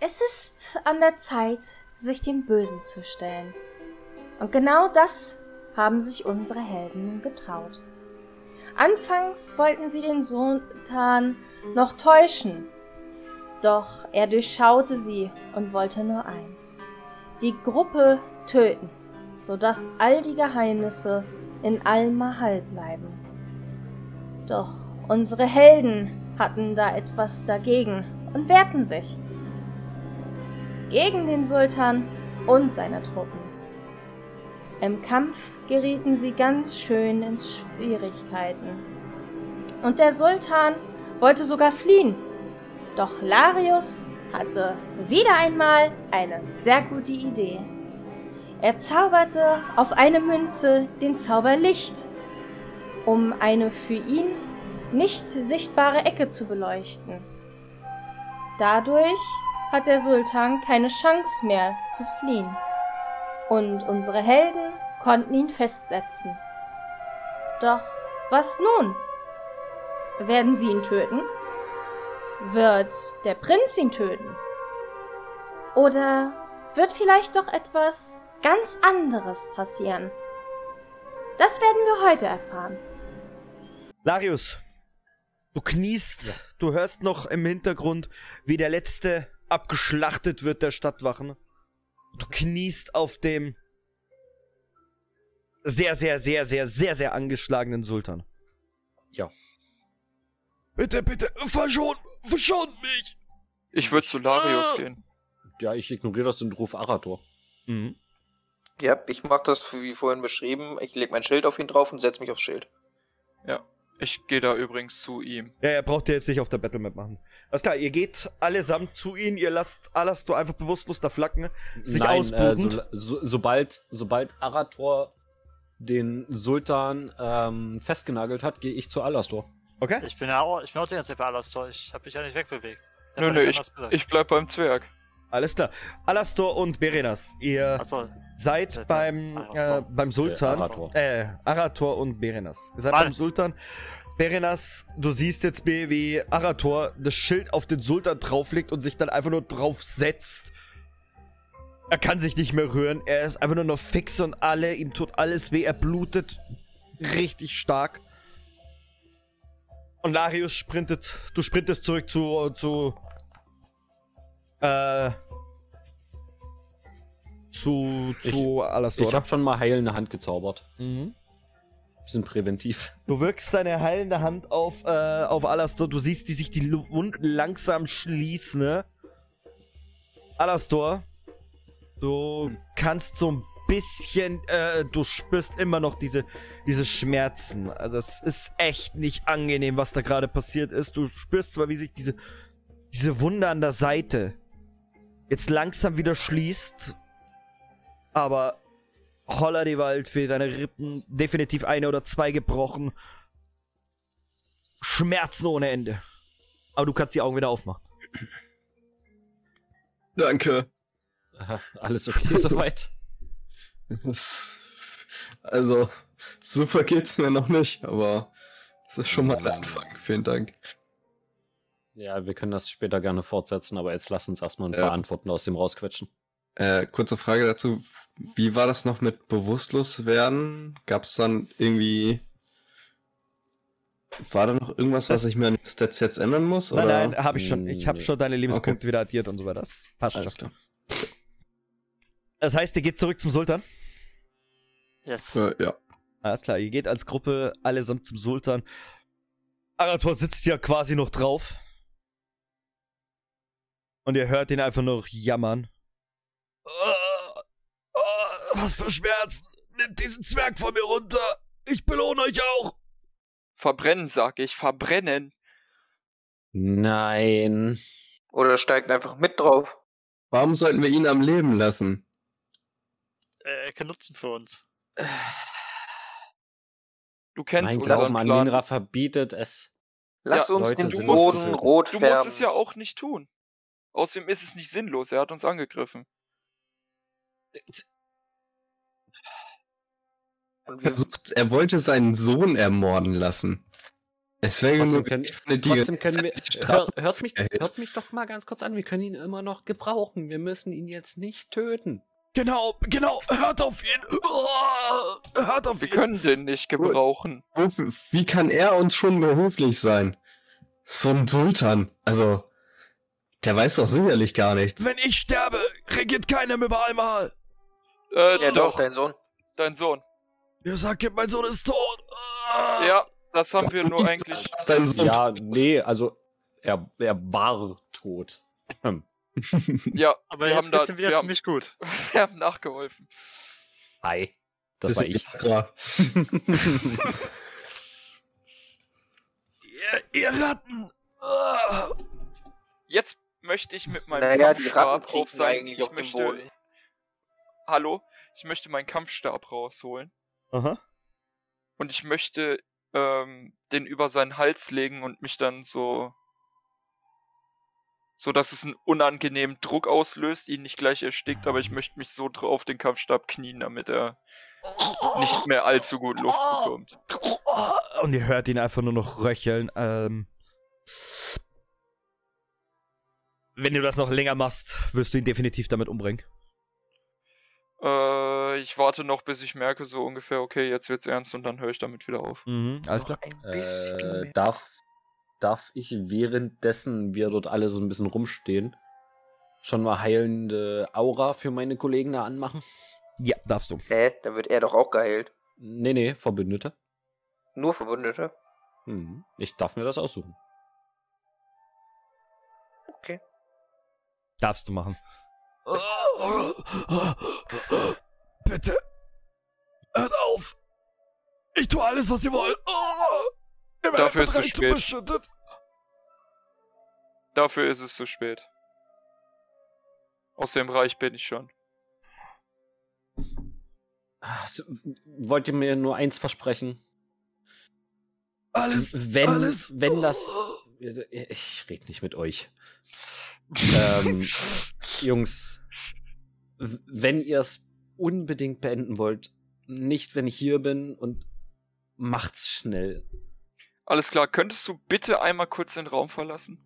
es ist an der Zeit, sich dem Bösen zu stellen. Und genau das haben sich unsere Helden getraut. Anfangs wollten sie den Sultan noch täuschen, doch er durchschaute sie und wollte nur eins. Die Gruppe töten, sodass all die Geheimnisse in Al-Mahal bleiben. Doch unsere Helden hatten da etwas dagegen und wehrten sich. Gegen den Sultan und seine Truppen. Im Kampf gerieten sie ganz schön in Schwierigkeiten. Und der Sultan wollte sogar fliehen. Doch Larius hatte wieder einmal eine sehr gute Idee. Er zauberte auf eine Münze den Zauber Licht, um eine für ihn nicht sichtbare Ecke zu beleuchten. Dadurch hat der Sultan keine Chance mehr zu fliehen. Und unsere Helden konnten ihn festsetzen. Doch was nun? Werden sie ihn töten? Wird der Prinz ihn töten? Oder wird vielleicht doch etwas ganz anderes passieren? Das werden wir heute erfahren. Larius, du kniest, ja. du hörst noch im Hintergrund, wie der letzte abgeschlachtet wird der Stadtwachen. Du kniest auf dem sehr, sehr, sehr, sehr, sehr, sehr angeschlagenen Sultan. Ja. Bitte, bitte, verschont, verschont mich! Ich würde zu Larius ah. gehen. Ja, ich ignoriere das und rufe Arator. Mhm. Ja, ich mach das wie vorhin beschrieben. Ich leg mein Schild auf ihn drauf und setz mich aufs Schild. Ja, ich gehe da übrigens zu ihm. Ja, er braucht ihr jetzt nicht auf der Battlemap machen. Alles klar, ihr geht allesamt zu ihm, ihr lasst Alastor einfach bewusstlos da flacken, sich Nein, äh, so, so, sobald, sobald Arator den Sultan ähm, festgenagelt hat, gehe ich zu Alastor. Okay. Ich bin ja auch, ich bin auch die ganze Zeit bei Alastor. Ich habe mich ja nicht wegbewegt. Nö, nö, ich, ich bleib beim Zwerg. Alles klar. Alastor und Berenas, ihr so. seid beim, äh, beim Sultan. Äh, Arator. Äh, Arator und Berenas. Ihr seid Mann. beim Sultan. Berenas, du siehst jetzt, wie Arator das Schild auf den Sultan drauflegt und sich dann einfach nur drauf setzt. Er kann sich nicht mehr rühren. Er ist einfach nur noch fix und alle. Ihm tut alles weh. Er blutet richtig stark. Und Larius sprintet. Du sprintest zurück zu, zu äh, zu, zu ich, Alastor. Ich habe schon mal heilende Hand gezaubert. Mhm. Bisschen präventiv. Du wirkst deine heilende Hand auf, äh, auf Alastor. Du siehst, wie sich die Wunden langsam schließen, ne? Alastor, du hm. kannst so ein bisschen, äh, du spürst immer noch diese, diese Schmerzen. Also es ist echt nicht angenehm, was da gerade passiert ist. Du spürst zwar, wie sich diese, diese Wunde an der Seite jetzt langsam wieder schließt. Aber holla die Waldfee, deine Rippen, definitiv eine oder zwei gebrochen. Schmerzen ohne Ende. Aber du kannst die Augen wieder aufmachen. Danke. Aha, alles okay soweit? also, super geht's mir noch nicht, aber es ist schon mal ein Anfang. Vielen Dank. Ja, wir können das später gerne fortsetzen, aber jetzt lass uns erstmal ein paar ja. Antworten aus dem rausquetschen. Äh, kurze Frage dazu. Wie war das noch mit bewusstlos werden? Gab es dann irgendwie. War da noch irgendwas, was ich mir an den Stats jetzt ändern muss? Nein, oder? nein, habe ich schon. Ich habe nee. schon deine Lebenspunkte okay. wieder addiert und so weiter. Das passt Alles schon. Klar. Das heißt, ihr geht zurück zum Sultan? Yes. Äh, ja. Alles klar, ihr geht als Gruppe allesamt zum Sultan. Arator sitzt ja quasi noch drauf. Und ihr hört ihn einfach nur jammern. Oh, oh, was für Schmerzen! Nimmt diesen Zwerg von mir runter! Ich belohne euch auch! Verbrennen, sag ich, verbrennen! Nein. Oder steigt einfach mit drauf. Warum sollten wir ihn am Leben lassen? Äh, er kann Nutzen für uns. Du kennst mein Glauben an Minra verbietet es. Lass ja, uns Leute den Boden rot färben. Du musst es ja auch nicht tun. Außerdem ist es nicht sinnlos, er hat uns angegriffen. Versucht, er wollte seinen Sohn ermorden lassen. Es wäre trotzdem, können, trotzdem können wir. Hör, hört, mich, hört mich doch mal ganz kurz an. Wir können ihn immer noch gebrauchen. Wir müssen ihn jetzt nicht töten. Genau, genau. Hört auf ihn. Oh, hört auf wir ihn. Wir können den nicht gebrauchen. Wie kann er uns schon behilflich sein? So ein Sultan. Also, der weiß doch sicherlich gar nichts. Wenn ich sterbe, regiert keiner mehr bei einmal. Äh, ja, doch, dein Sohn. Dein Sohn. Ihr sagt, mein Sohn ist tot. Ah. Ja, das haben wir nur eigentlich. Ja, nee, also er, er war tot. Hm. ja, aber wir jetzt geht's ihm wieder ziemlich haben, gut. Wir haben nachgeholfen. Hi, das, das war ich. ihr, ihr Ratten. Ah. Jetzt möchte ich mit meinem naja, Kampfstab auf sein. Ich möchte. Hallo, ich möchte meinen Kampfstab rausholen. Aha. Und ich möchte ähm, den über seinen Hals legen und mich dann so so dass es einen unangenehmen Druck auslöst, ihn nicht gleich erstickt, aber ich möchte mich so auf den Kampfstab knien, damit er nicht mehr allzu gut Luft bekommt. Und ihr hört ihn einfach nur noch röcheln. Ähm, wenn du das noch länger machst, wirst du ihn definitiv damit umbringen. Äh, ich warte noch, bis ich merke, so ungefähr, okay, jetzt wird's ernst und dann höre ich damit wieder auf. Mhm, alles klar. Ein bisschen äh, darf, darf ich währenddessen wir dort alle so ein bisschen rumstehen, schon mal heilende Aura für meine Kollegen da anmachen? Ja, darfst du. Hä? Dann wird er doch auch geheilt. Nee, nee, Verbündete. Nur Verbündete? Mhm. Ich darf mir das aussuchen. Okay. Darfst du machen. Bitte. Hört auf. Ich tue alles, was ihr wollt. Dafür ist es zu spät. Beschüttet. Dafür ist es zu spät. Aus dem Reich bin ich schon. Wollt ihr mir nur eins versprechen? Alles. Wenn, alles. wenn das. Ich rede nicht mit euch. Ähm, Jungs, wenn ihr es unbedingt beenden wollt, nicht wenn ich hier bin und macht's schnell. Alles klar, könntest du bitte einmal kurz den Raum verlassen?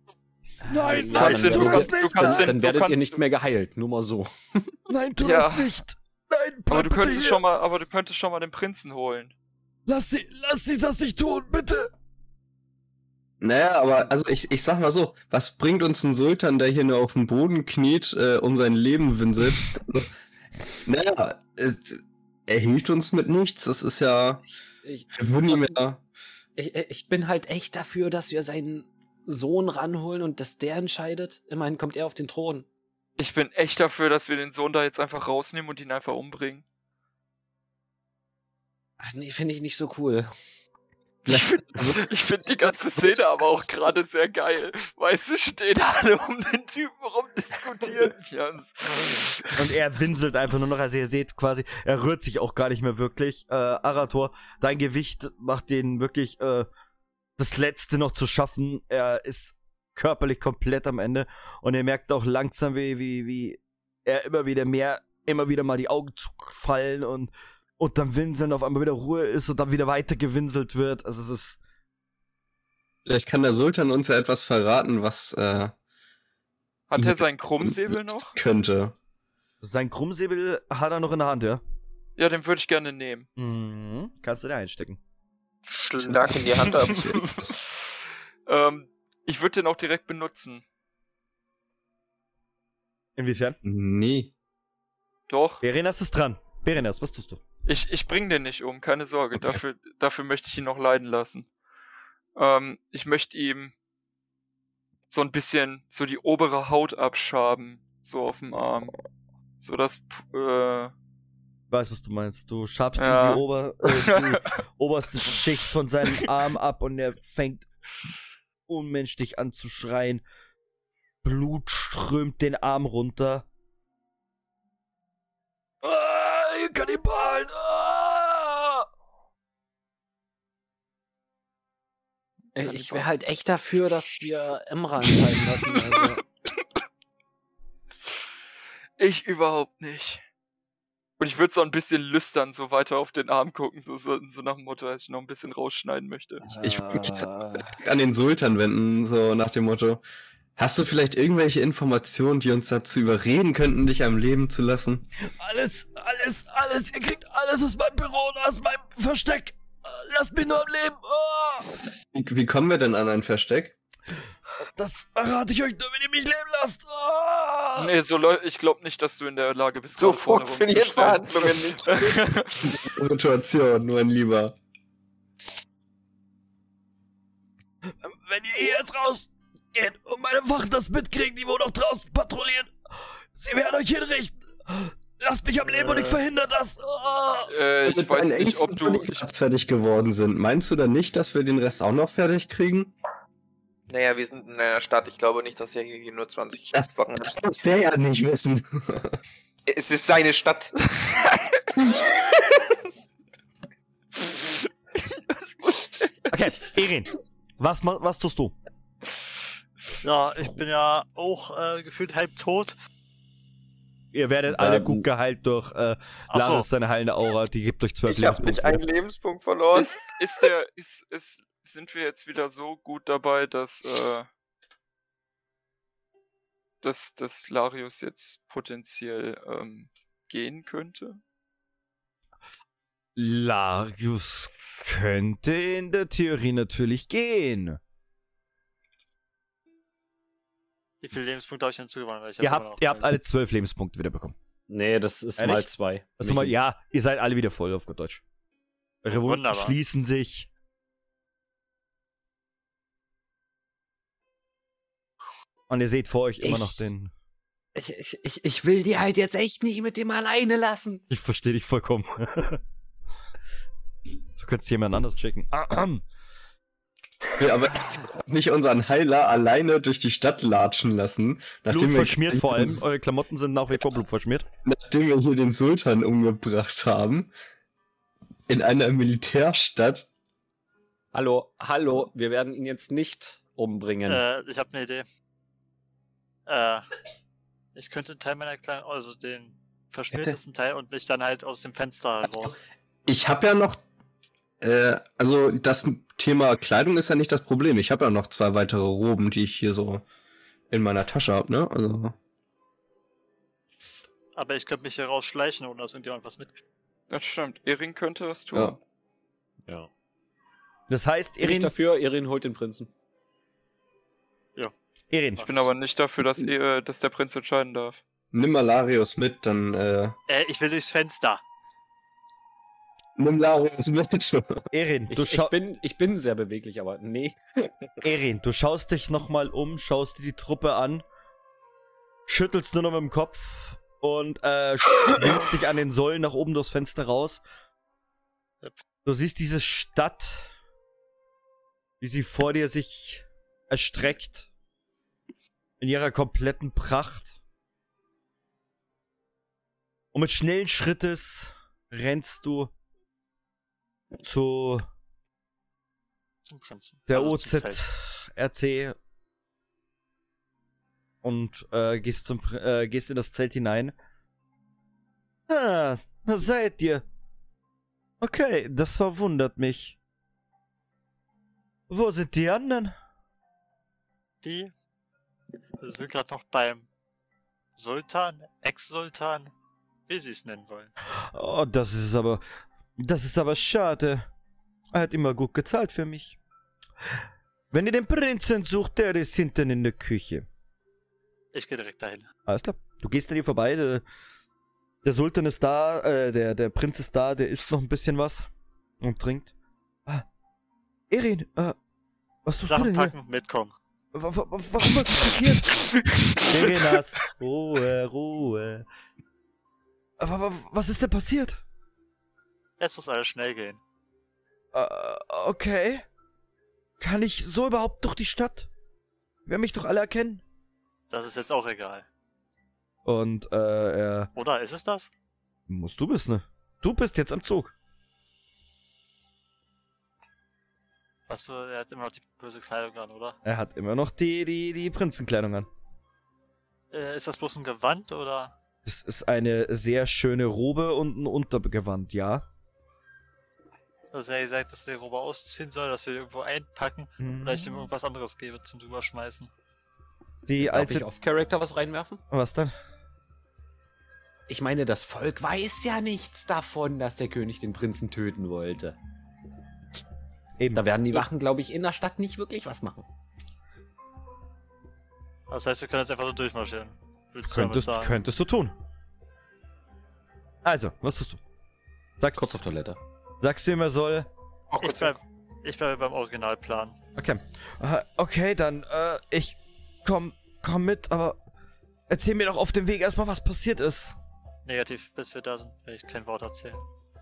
Nein, ja, nein, tu das nicht! Dann, dann werdet ihr nicht mehr geheilt, nur mal so. Nein, tu ja. das nicht! Nein, aber du könntest schon mal, aber du könntest schon mal den Prinzen holen. Lass sie, lass sie das nicht tun, bitte! Naja, aber also ich, ich sag mal so, was bringt uns ein Sultan, der hier nur auf dem Boden kniet, äh, um sein Leben winselt? naja, äh, er hilft uns mit nichts, das ist ja. Ich, ich, wir würden ihm ja. Ich, ich bin halt echt dafür, dass wir seinen Sohn ranholen und dass der entscheidet. Immerhin kommt er auf den Thron. Ich bin echt dafür, dass wir den Sohn da jetzt einfach rausnehmen und ihn einfach umbringen. Ach nee, finde ich nicht so cool. Ich finde find die ganze Szene aber auch gerade sehr geil. Weißt du, stehen alle um den Typen rum, diskutieren. Und er winselt einfach nur noch, also ihr seht quasi, er rührt sich auch gar nicht mehr wirklich. Äh, Arator, dein Gewicht macht den wirklich äh, das Letzte noch zu schaffen. Er ist körperlich komplett am Ende und er merkt auch langsam, wie, wie, wie er immer wieder mehr, immer wieder mal die Augen zufallen und und dann Winseln auf einmal wieder Ruhe ist und dann wieder weiter gewinselt wird. Also es ist. Vielleicht kann der Sultan uns ja etwas verraten, was. Äh, hat er seinen Krummsäbel noch? Könnte. Sein Krummsäbel hat er noch in der Hand, ja? Ja, den würde ich gerne nehmen. Mhm. Kannst du da einstecken. Schlag in die Hand ab. ähm, ich würde den auch direkt benutzen. Inwiefern? Nee. Doch. Berenas ist dran. Berenas, was tust du? Ich, ich bring den nicht um, keine Sorge. Okay. Dafür, dafür möchte ich ihn noch leiden lassen. Ähm, ich möchte ihm so ein bisschen so die obere Haut abschaben, so auf dem Arm. So dass, äh, weiß, was du meinst. Du schabst ja. ihm die, Ober, äh, die oberste Schicht von seinem Arm ab und er fängt unmenschlich an zu schreien. Blut strömt den Arm runter. Ah, ihr Ich wäre halt echt dafür, dass wir Emra entscheiden lassen. Also. Ich überhaupt nicht. Und ich würde so ein bisschen lüstern so weiter auf den Arm gucken, so, so, so nach dem Motto, dass ich noch ein bisschen rausschneiden möchte. Ich würde mich an den Sultan wenden, so nach dem Motto. Hast du vielleicht irgendwelche Informationen, die uns dazu überreden könnten, dich am Leben zu lassen? Alles, alles, alles. Ihr kriegt alles aus meinem Büro und aus meinem Versteck. Lasst mich nur am Leben. Oh. Wie, wie kommen wir denn an ein Versteck? Das verrate ich euch nur, wenn ihr mich leben lasst. Oh. Nee, so Leute, ich glaube nicht, dass du in der Lage bist. So funktionieren Verhandlungen nicht. Situation, nur ein Lieber. Wenn ihr hier jetzt rausgeht und meine Wachen das mitkriegen, die wo noch draußen patrouillieren, sie werden euch hinrichten. Lasst mich am Leben äh, und ich verhindere das. Oh. Äh, ich weiß nicht, ob du ich... fertig geworden sind. Meinst du dann nicht, dass wir den Rest auch noch fertig kriegen? Naja, wir sind in einer Stadt. Ich glaube nicht, dass er hier nur 20 das, Wachen Das muss der ja nicht wissen. es ist seine Stadt. okay, Erin, was, was tust du? Ja, ich bin ja auch äh, gefühlt halb tot. Ihr werdet alle ähm, gut geheilt durch äh, so. seine heilende Aura. Die gibt euch zwölf Lebenspunkte. Ich habe nicht einen Lebenspunkt verloren. Ist, ist der, ist, ist, sind wir jetzt wieder so gut dabei, dass, äh, dass, dass Larius jetzt potenziell ähm, gehen könnte? Larius könnte in der Theorie natürlich gehen. Wie viele Lebenspunkte habe ich denn zugewandt? Ihr habt, ihr habt alle zwölf Lebenspunkte wieder bekommen. Nee, das ist Ehrlich? mal zwei. Also mal, ja, ihr seid alle wieder voll auf gut Deutsch. Eure Wunden schließen sich. Und ihr seht vor euch immer noch den. Ich, ich, ich will die halt jetzt echt nicht mit dem alleine lassen. Ich verstehe dich vollkommen. so könntest du jemand anders schicken. will aber nicht unseren Heiler alleine durch die Stadt latschen lassen. Nachdem Blut verschmiert vor allem. Eure Klamotten sind nach wie vor Blut verschmiert. Nachdem wir hier den Sultan umgebracht haben. In einer Militärstadt. Hallo, hallo, wir werden ihn jetzt nicht umbringen. Äh, ich habe eine Idee. Äh, ich könnte einen Teil meiner Kleidung, also den verschmiertesten Teil und mich dann halt aus dem Fenster raus. Ich habe ja noch äh, also das Thema Kleidung ist ja nicht das Problem. Ich habe ja noch zwei weitere Roben, die ich hier so in meiner Tasche habe, ne? Also. Aber ich könnte mich hier rausschleichen, ohne dass irgendjemand was mitkriegt. Das stimmt. Erin könnte was tun. Ja. ja. Das heißt, Erin. Ich dafür, Erin holt den Prinzen. Ja. Erin. Ich bin aber nicht dafür, dass, äh, dass der Prinz entscheiden darf. Nimm Malarius mit, dann. Äh, äh ich will durchs Fenster. Nimm Larius mit. Erin, du ich, ich, bin, ich bin sehr beweglich, aber nee. Erin, du schaust dich nochmal um, schaust dir die Truppe an, schüttelst nur noch mit dem Kopf und äh, schwingst dich an den Säulen nach oben durchs Fenster raus. Du siehst diese Stadt, wie sie vor dir sich erstreckt. In ihrer kompletten Pracht. Und mit schnellen Schrittes rennst du zu zum Prinzen. der also OZRC und äh, gehst, zum, äh, gehst in das Zelt hinein. Ah, da seid ihr. Okay, das verwundert mich. Wo sind die anderen? Die sind gerade noch beim Sultan, Ex-Sultan, wie sie es nennen wollen. Oh, das ist aber das ist aber schade. Er hat immer gut gezahlt für mich. Wenn ihr den Prinzen sucht, der ist hinten in der Küche. Ich gehe direkt dahin. Alles klar. Du gehst an ihr vorbei. Der, der Sultan ist da, äh, der, der Prinz ist da, der isst noch ein bisschen was und trinkt. Ah. Erin, äh, was tust Sachen du denn packen, hier? mitkommen. Warum, was ist passiert? Erinas, Ruhe, Ruhe. Aber was ist denn passiert? Jetzt muss alles schnell gehen. Uh, okay. Kann ich so überhaupt durch die Stadt? Wer mich doch alle erkennen? Das ist jetzt auch egal. Und, äh, er. Oder ist es das? Musst du bist, ne? Du bist jetzt am Zug. Was für, er hat immer noch die böse Kleidung an, oder? Er hat immer noch die, die, die Prinzenkleidung an. Äh, ist das bloß ein Gewand, oder? Das ist eine sehr schöne Robe und ein Untergewand, ja. Also er gesagt, dass der Robe ausziehen soll, dass wir irgendwo einpacken mhm. oder ich ihm irgendwas anderes gebe zum drüberschmeißen. Die Darf alte... ich auf Charakter was reinwerfen? Was dann? Ich meine, das Volk weiß ja nichts davon, dass der König den Prinzen töten wollte. Eben. Da werden die Wachen, glaube ich, in der Stadt nicht wirklich was machen. Das heißt, wir können jetzt einfach so durchmarschieren. Könntest, könntest du tun. Also, was tust du? Sagst, Kurz auf Toilette. Sagst du ihm, er soll. ich, bleib, ich bleibe beim Originalplan. Okay. Uh, okay, dann, uh, ich komm, komm mit, aber erzähl mir doch auf dem Weg erstmal, was passiert ist. Negativ, bis wir da sind, will ich kein Wort erzählen.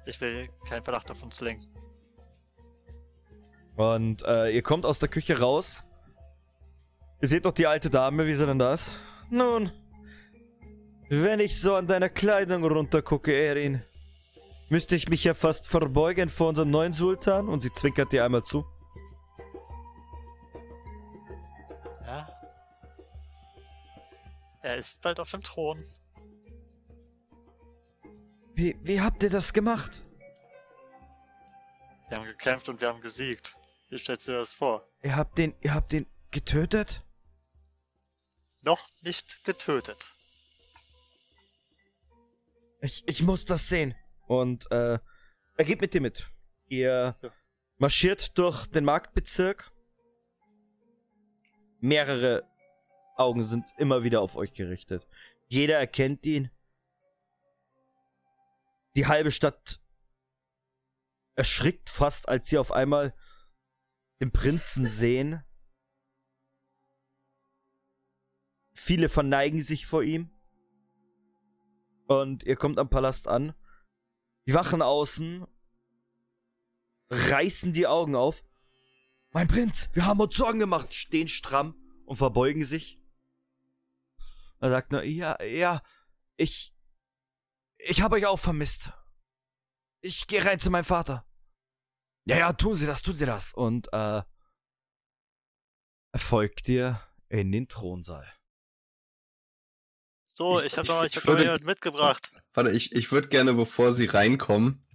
Ich will keinen Verdacht auf uns lenken. Und äh, ihr kommt aus der Küche raus. Ihr seht doch die alte Dame, wie sie denn da ist. Nun, wenn ich so an deiner Kleidung runtergucke, Erin, müsste ich mich ja fast verbeugen vor unserem neuen Sultan und sie zwinkert dir einmal zu. Ja. Er ist bald auf dem Thron. Wie, wie habt ihr das gemacht? Wir haben gekämpft und wir haben gesiegt. Wie stellst du dir das vor? Ihr habt den, ihr habt den getötet? Noch nicht getötet. Ich, ich muss das sehen. Und äh, er geht mit dir mit. Ihr ja. marschiert durch den Marktbezirk. Mehrere Augen sind immer wieder auf euch gerichtet. Jeder erkennt ihn. Die halbe Stadt erschrickt fast, als sie auf einmal den Prinzen sehen. Viele verneigen sich vor ihm. Und ihr kommt am Palast an. Die Wachen außen reißen die Augen auf. Mein Prinz, wir haben uns Sorgen gemacht, stehen stramm und verbeugen sich. Er sagt nur, ja, ja, ich, ich habe euch auch vermisst. Ich gehe rein zu meinem Vater. Ja, ja, tun Sie das, tun Sie das. Und, äh, er folgt dir in den Thronsaal. So, ich, ich habe noch, ich, ich hab würde, mitgebracht. Warte, ich, ich würde gerne, bevor sie reinkommen,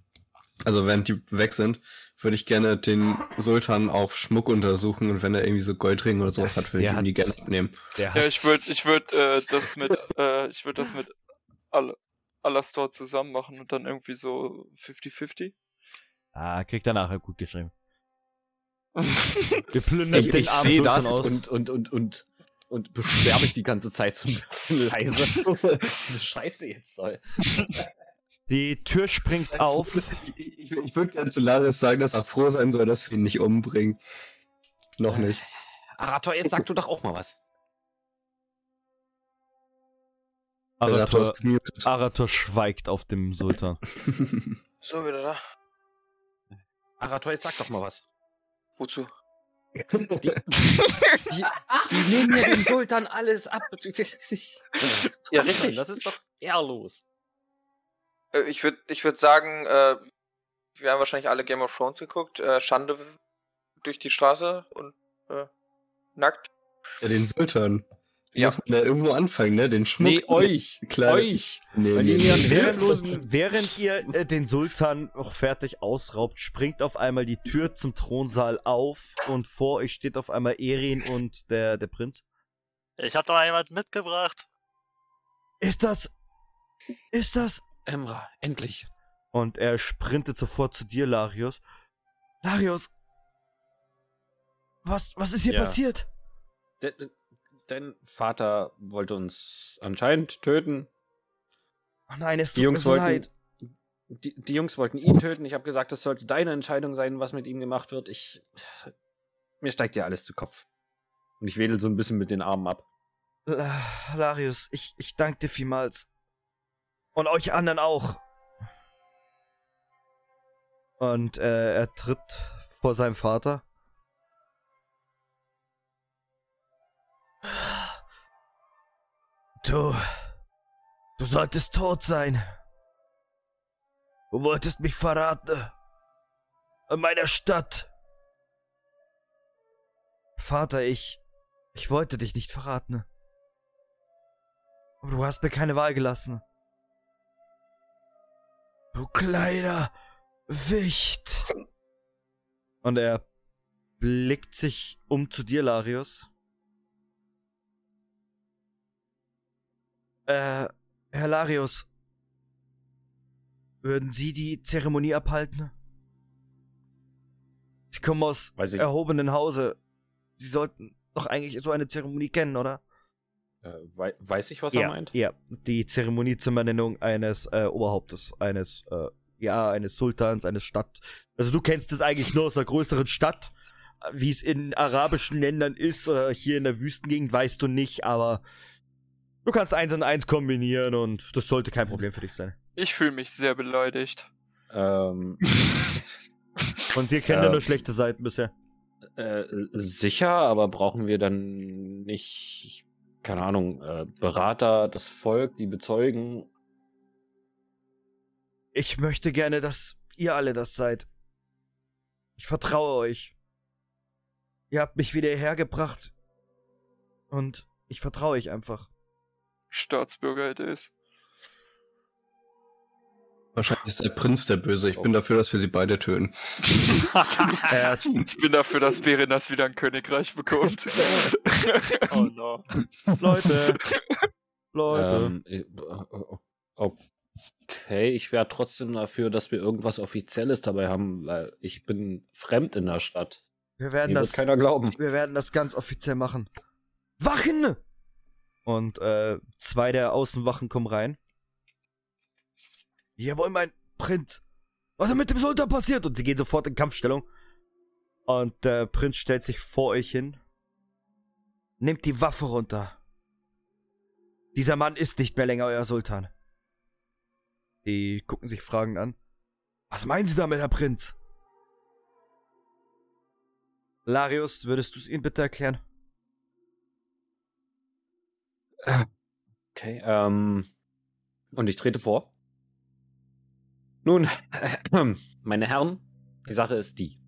also während die weg sind, würde ich gerne den Sultan auf Schmuck untersuchen und wenn er irgendwie so Goldringe oder sowas hat, würde ich ihm die gerne abnehmen. Ja, ich würde ich würd, äh, das mit, äh, ich würde das mit Al Alastor zusammen machen und dann irgendwie so 50-50. Ah, kriegt er nachher gut geschrieben. Wir plündern ich, den ich sehe das aus. und, und, und, und und beschwer mich die ganze Zeit so ein bisschen leise, was diese Scheiße jetzt soll. Die Tür springt auf. Ich, ich, ich würde gerne zu Laris sagen, dass er froh sein soll, dass wir ihn nicht umbringen. Noch nicht. Arator, jetzt sag du doch auch mal was. Arator, Arator schweigt auf dem Sultan. so, wieder da. Arator, jetzt sag doch mal was. Wozu? Die, die, die nehmen mir dem Sultan alles ab. ja, richtig. Das ist doch ehrlos. Äh, ich würde ich würd sagen, äh, wir haben wahrscheinlich alle Game of Thrones geguckt. Äh, Schande durch die Straße und äh, nackt. Ja, den Sultan. Ja. Muss man da irgendwo anfangen, ne? Den Schmuck. Nee, euch. Klar. Euch. Nee, nee, nee. Während, während ihr äh, den Sultan noch fertig ausraubt, springt auf einmal die Tür zum Thronsaal auf und vor euch steht auf einmal Erin und der, der Prinz. Ich hab da jemand mitgebracht. Ist das. Ist das. Emra, endlich. Und er sprintet sofort zu dir, Larius. Larius! Was, was ist hier ja. passiert? D dein Vater wollte uns anscheinend töten. Oh nein, es tut die Jungs mir so wollten, leid. Die, die, Jungs wollten ihn töten. Ich habe gesagt, es sollte deine Entscheidung sein, was mit ihm gemacht wird. Ich. Mir steigt ja alles zu Kopf. Und ich wedel so ein bisschen mit den Armen ab. Larius, ich, ich danke dir vielmals. Und euch anderen auch. Und äh, er tritt vor seinem Vater. Du. Du solltest tot sein. Du wolltest mich verraten. In meiner Stadt. Vater, ich. Ich wollte dich nicht verraten. Aber du hast mir keine Wahl gelassen. Du kleiner Wicht. Und er blickt sich um zu dir, Larius. Äh, Herr Larius, würden Sie die Zeremonie abhalten? Sie kommen aus erhobenen Hause. Sie sollten doch eigentlich so eine Zeremonie kennen, oder? Äh, wei weiß ich, was ja, er meint? Ja, die Zeremonie zur Benennung eines äh, Oberhauptes, eines, äh, ja, eines Sultans, eines Stadt. Also du kennst es eigentlich nur aus einer größeren Stadt. Wie es in arabischen Ländern ist oder hier in der Wüstengegend, weißt du nicht, aber du kannst eins und eins kombinieren und das sollte kein Problem für dich sein. Ich fühle mich sehr beleidigt. Ähm. und wir kennen ja nur schlechte Seiten bisher. Äh, sicher, aber brauchen wir dann nicht, keine Ahnung, äh, Berater, das Volk, die bezeugen? Ich möchte gerne, dass ihr alle das seid. Ich vertraue euch. Ihr habt mich wieder hergebracht. Und ich vertraue euch einfach. Staatsbürger hätte es. Wahrscheinlich ist der Prinz der Böse. Ich bin dafür, dass wir sie beide töten. ich bin dafür, dass Berenas wieder ein Königreich bekommt. oh no. Leute. Leute. Ähm, okay, ich wäre trotzdem dafür, dass wir irgendwas Offizielles dabei haben, weil ich bin fremd in der Stadt. Wir werden Mir das. keiner glauben. Wir werden das ganz offiziell machen. Wachen! Und äh, zwei der Außenwachen kommen rein. Jawohl, mein Prinz. Was ist mit dem Sultan passiert? Und sie gehen sofort in Kampfstellung. Und der Prinz stellt sich vor euch hin. Nehmt die Waffe runter. Dieser Mann ist nicht mehr länger euer Sultan. Die gucken sich fragend an. Was meinen Sie damit, Herr Prinz? Larius, würdest du es ihm bitte erklären? Okay, ähm. Und ich trete vor. Nun, meine Herren, die Sache ist die.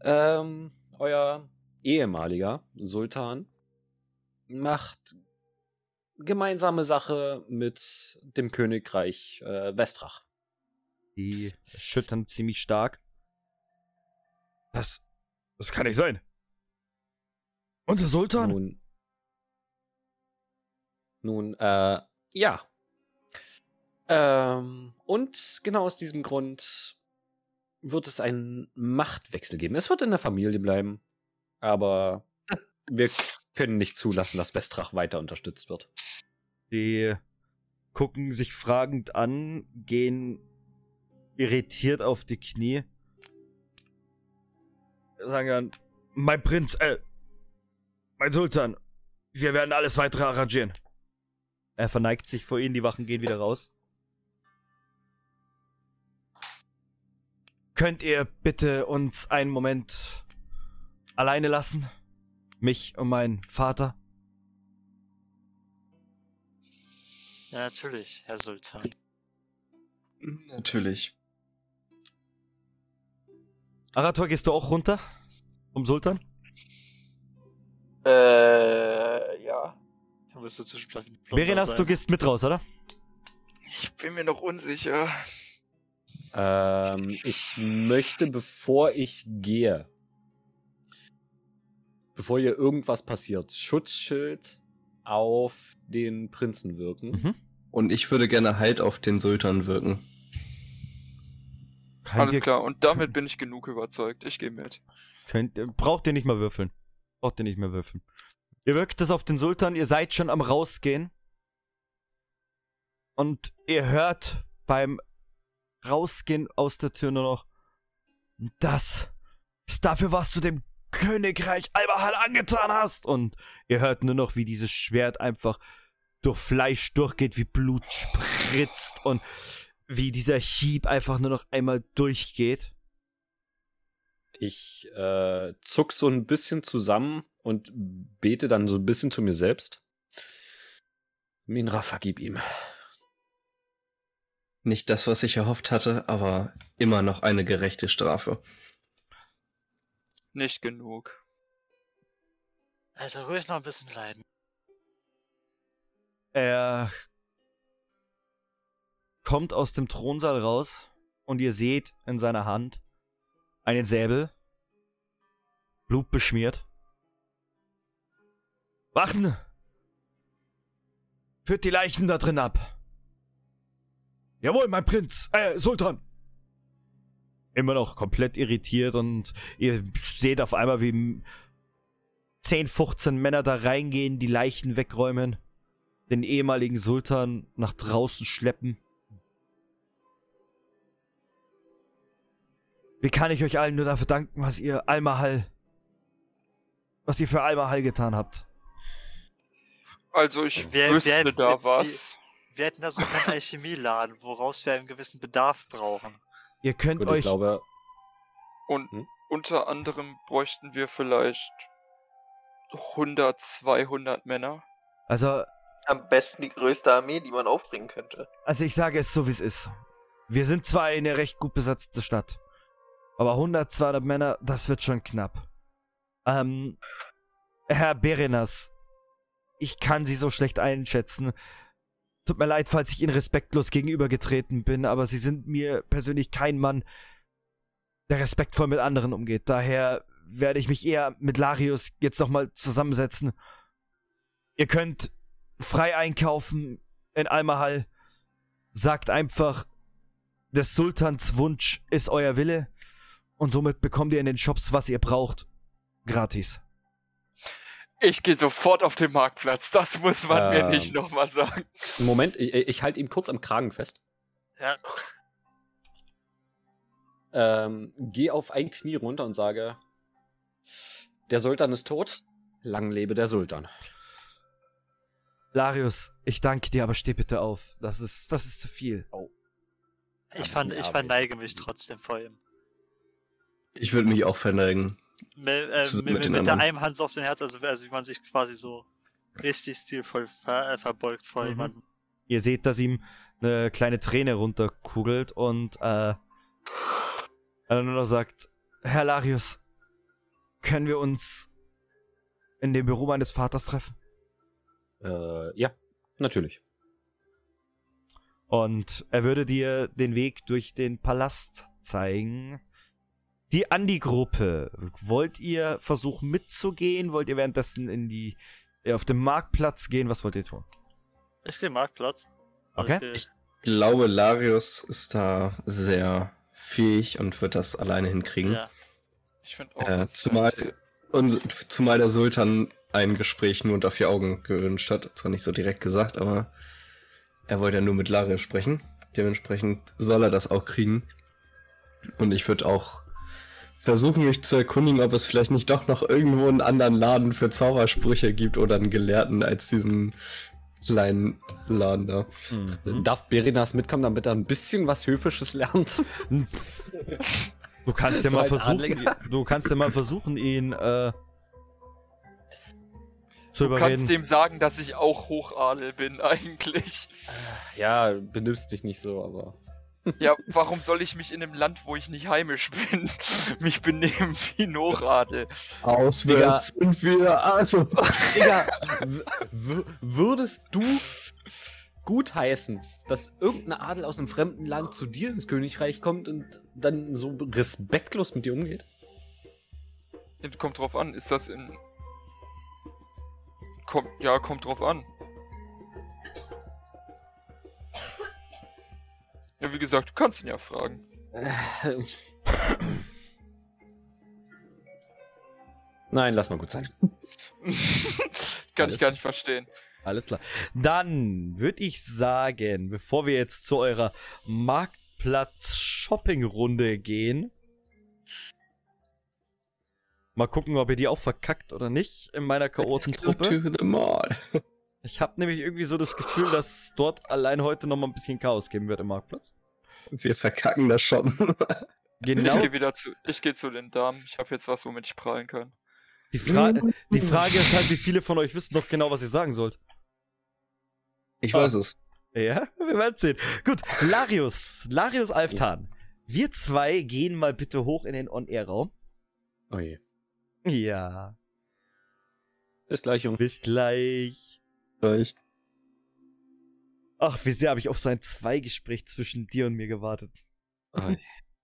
Ähm, euer ehemaliger Sultan macht gemeinsame Sache mit dem Königreich äh, Westrach. Die schüttern ziemlich stark. Das, das kann nicht sein. Unser Sultan? Nun, nun äh, ja, ähm, und genau aus diesem Grund wird es einen Machtwechsel geben. Es wird in der Familie bleiben, aber wir können nicht zulassen, dass Westrach weiter unterstützt wird. Die gucken sich fragend an, gehen irritiert auf die Knie, sagen dann, mein Prinz, äh, mein Sultan, wir werden alles weitere arrangieren. Er verneigt sich vor ihnen, die Wachen gehen wieder raus. Könnt ihr bitte uns einen Moment alleine lassen? Mich und meinen Vater? Ja, natürlich, Herr Sultan. Natürlich. Arator, gehst du auch runter? Um Sultan? Äh, ja. Dann bist du zu Berenas, du gehst mit raus, oder? Ich bin mir noch unsicher. Ähm, ich möchte, bevor ich gehe, bevor hier irgendwas passiert, Schutzschild auf den Prinzen wirken. Mhm. Und ich würde gerne Halt auf den Sultan wirken. Kann Alles klar, und damit bin ich genug überzeugt. Ich gehe mit. Könnt, braucht ihr nicht mehr würfeln. Braucht ihr nicht mehr würfeln. Ihr wirkt es auf den Sultan, ihr seid schon am rausgehen. Und ihr hört beim rausgehen aus der Tür nur noch. Das ist dafür, was du dem Königreich Albahal angetan hast. Und ihr hört nur noch, wie dieses Schwert einfach durch Fleisch durchgeht, wie Blut spritzt und wie dieser Hieb einfach nur noch einmal durchgeht. Ich äh, zuck so ein bisschen zusammen und bete dann so ein bisschen zu mir selbst. Minra, vergib ihm. Nicht das, was ich erhofft hatte, aber immer noch eine gerechte Strafe. Nicht genug. Also ruhig noch ein bisschen leiden. Er kommt aus dem Thronsaal raus und ihr seht in seiner Hand einen Säbel, blutbeschmiert. Wachen! Führt die Leichen da drin ab. Jawohl, mein Prinz, äh, Sultan. Immer noch komplett irritiert und ihr seht auf einmal, wie 10, 15 Männer da reingehen, die Leichen wegräumen, den ehemaligen Sultan nach draußen schleppen. Wie kann ich euch allen nur dafür danken, was ihr Almahal, was ihr für Almahal getan habt? Also ich wer, wüsste wer, da wer, was. Wir, wir hätten da so keinen Alchemieladen, woraus wir einen gewissen Bedarf brauchen. Ihr könnt Gut, euch... Ich glaube... Und hm? unter anderem bräuchten wir vielleicht 100, 200 Männer. Also... Am besten die größte Armee, die man aufbringen könnte. Also ich sage es so, wie es ist. Wir sind zwar eine recht gut besetzte Stadt, aber 100, 200 Männer, das wird schon knapp. Ähm, Herr Berenas, ich kann sie so schlecht einschätzen. Tut mir leid, falls ich ihnen respektlos gegenübergetreten bin, aber sie sind mir persönlich kein Mann, der respektvoll mit anderen umgeht. Daher werde ich mich eher mit Larius jetzt nochmal zusammensetzen. Ihr könnt frei einkaufen in Almahal. Sagt einfach, des Sultans Wunsch ist euer Wille. Und somit bekommt ihr in den Shops, was ihr braucht. Gratis. Ich gehe sofort auf den Marktplatz. Das muss man ähm, mir nicht nochmal sagen. Moment, ich, ich halte ihn kurz am Kragen fest. Ja. Ähm, geh auf ein Knie runter und sage: Der Sultan ist tot. Lang lebe der Sultan. Larius, ich danke dir, aber steh bitte auf. Das ist, das ist zu viel. Oh. Ich, fand, ich verneige mich trotzdem vor ihm. Ich würde mich auch verneigen. Mit, äh, mit, mit, mit der einen Hand auf den Herz, also, also wie man sich quasi so richtig stilvoll ver, äh, verbeugt vor mhm. jemandem. Ihr seht, dass ihm eine kleine Träne runterkugelt und äh, er nur noch sagt, Herr Larius, können wir uns in dem Büro meines Vaters treffen? Äh, ja, natürlich. Und er würde dir den Weg durch den Palast zeigen. Die Andi-Gruppe. Wollt ihr versuchen mitzugehen? Wollt ihr währenddessen in die äh, auf den Marktplatz gehen? Was wollt ihr tun? Ich gehe Marktplatz. Also okay. Ich, ich glaube, Larius ist da sehr fähig und wird das alleine hinkriegen. Ja. Ich finde auch. Äh, zumal, und, zumal der Sultan ein Gespräch nur unter vier Augen gewünscht hat. Zwar nicht so direkt gesagt, aber er wollte ja nur mit Larius sprechen. Dementsprechend soll er das auch kriegen. Und ich würde auch versuchen mich zu erkundigen, ob es vielleicht nicht doch noch irgendwo einen anderen Laden für Zaubersprüche gibt oder einen Gelehrten als diesen kleinen Laden da. Mhm. Darf Berinas mitkommen, damit er ein bisschen was Höfisches lernt? Du kannst ja so mal versuchen, du kannst ja mal versuchen, ihn äh, zu du überreden. kannst dem sagen, dass ich auch Hochadel bin eigentlich. Ja, benimmst dich nicht so, aber. Ja, warum soll ich mich in einem Land, wo ich nicht heimisch bin, mich benehmen wie Norade? Auswärts sind wir, also. Digga, würdest du gutheißen, dass irgendein Adel aus einem fremden Land zu dir ins Königreich kommt und dann so respektlos mit dir umgeht? Kommt drauf an, ist das in. Kommt, ja, kommt drauf an. Ja, wie gesagt, du kannst ihn ja fragen. Nein, lass mal gut sein. Kann Alles ich gar nicht verstehen. Alles klar. Dann würde ich sagen, bevor wir jetzt zu eurer Marktplatz-Shopping-Runde gehen, mal gucken, ob ihr die auch verkackt oder nicht in meiner Chaotentruppe. Ich habe nämlich irgendwie so das Gefühl, dass dort allein heute noch mal ein bisschen Chaos geben wird im Marktplatz. Wir verkacken das schon. genau. Ich gehe wieder zu, ich gehe zu den Damen. Ich habe jetzt was, womit ich prallen kann. Die, Fra die Frage ist halt, wie viele von euch wissen noch genau, was ihr sagen sollt. Ich weiß ah. es. Ja, wir werden sehen. Gut, Larius, Larius Alftan. Wir zwei gehen mal bitte hoch in den On-Air-Raum. Oh je. Ja. Bis gleich, Junge. Bis gleich. Gleich. Ach, wie sehr habe ich auf so ein Zweigespräch zwischen dir und mir gewartet. Oh.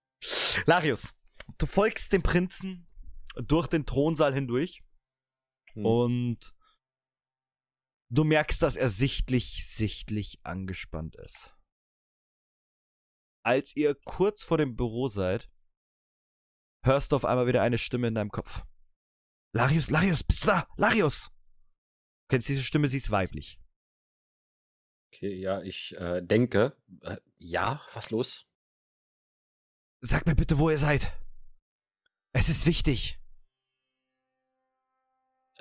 Larius, du folgst dem Prinzen durch den Thronsaal hindurch hm. und du merkst, dass er sichtlich, sichtlich angespannt ist. Als ihr kurz vor dem Büro seid, hörst du auf einmal wieder eine Stimme in deinem Kopf. Larius, Larius, bist du da? Larius! Du kennst diese Stimme, sie ist weiblich. Okay, ja, ich äh, denke. Äh, ja, was los? Sag mir bitte, wo ihr seid. Es ist wichtig.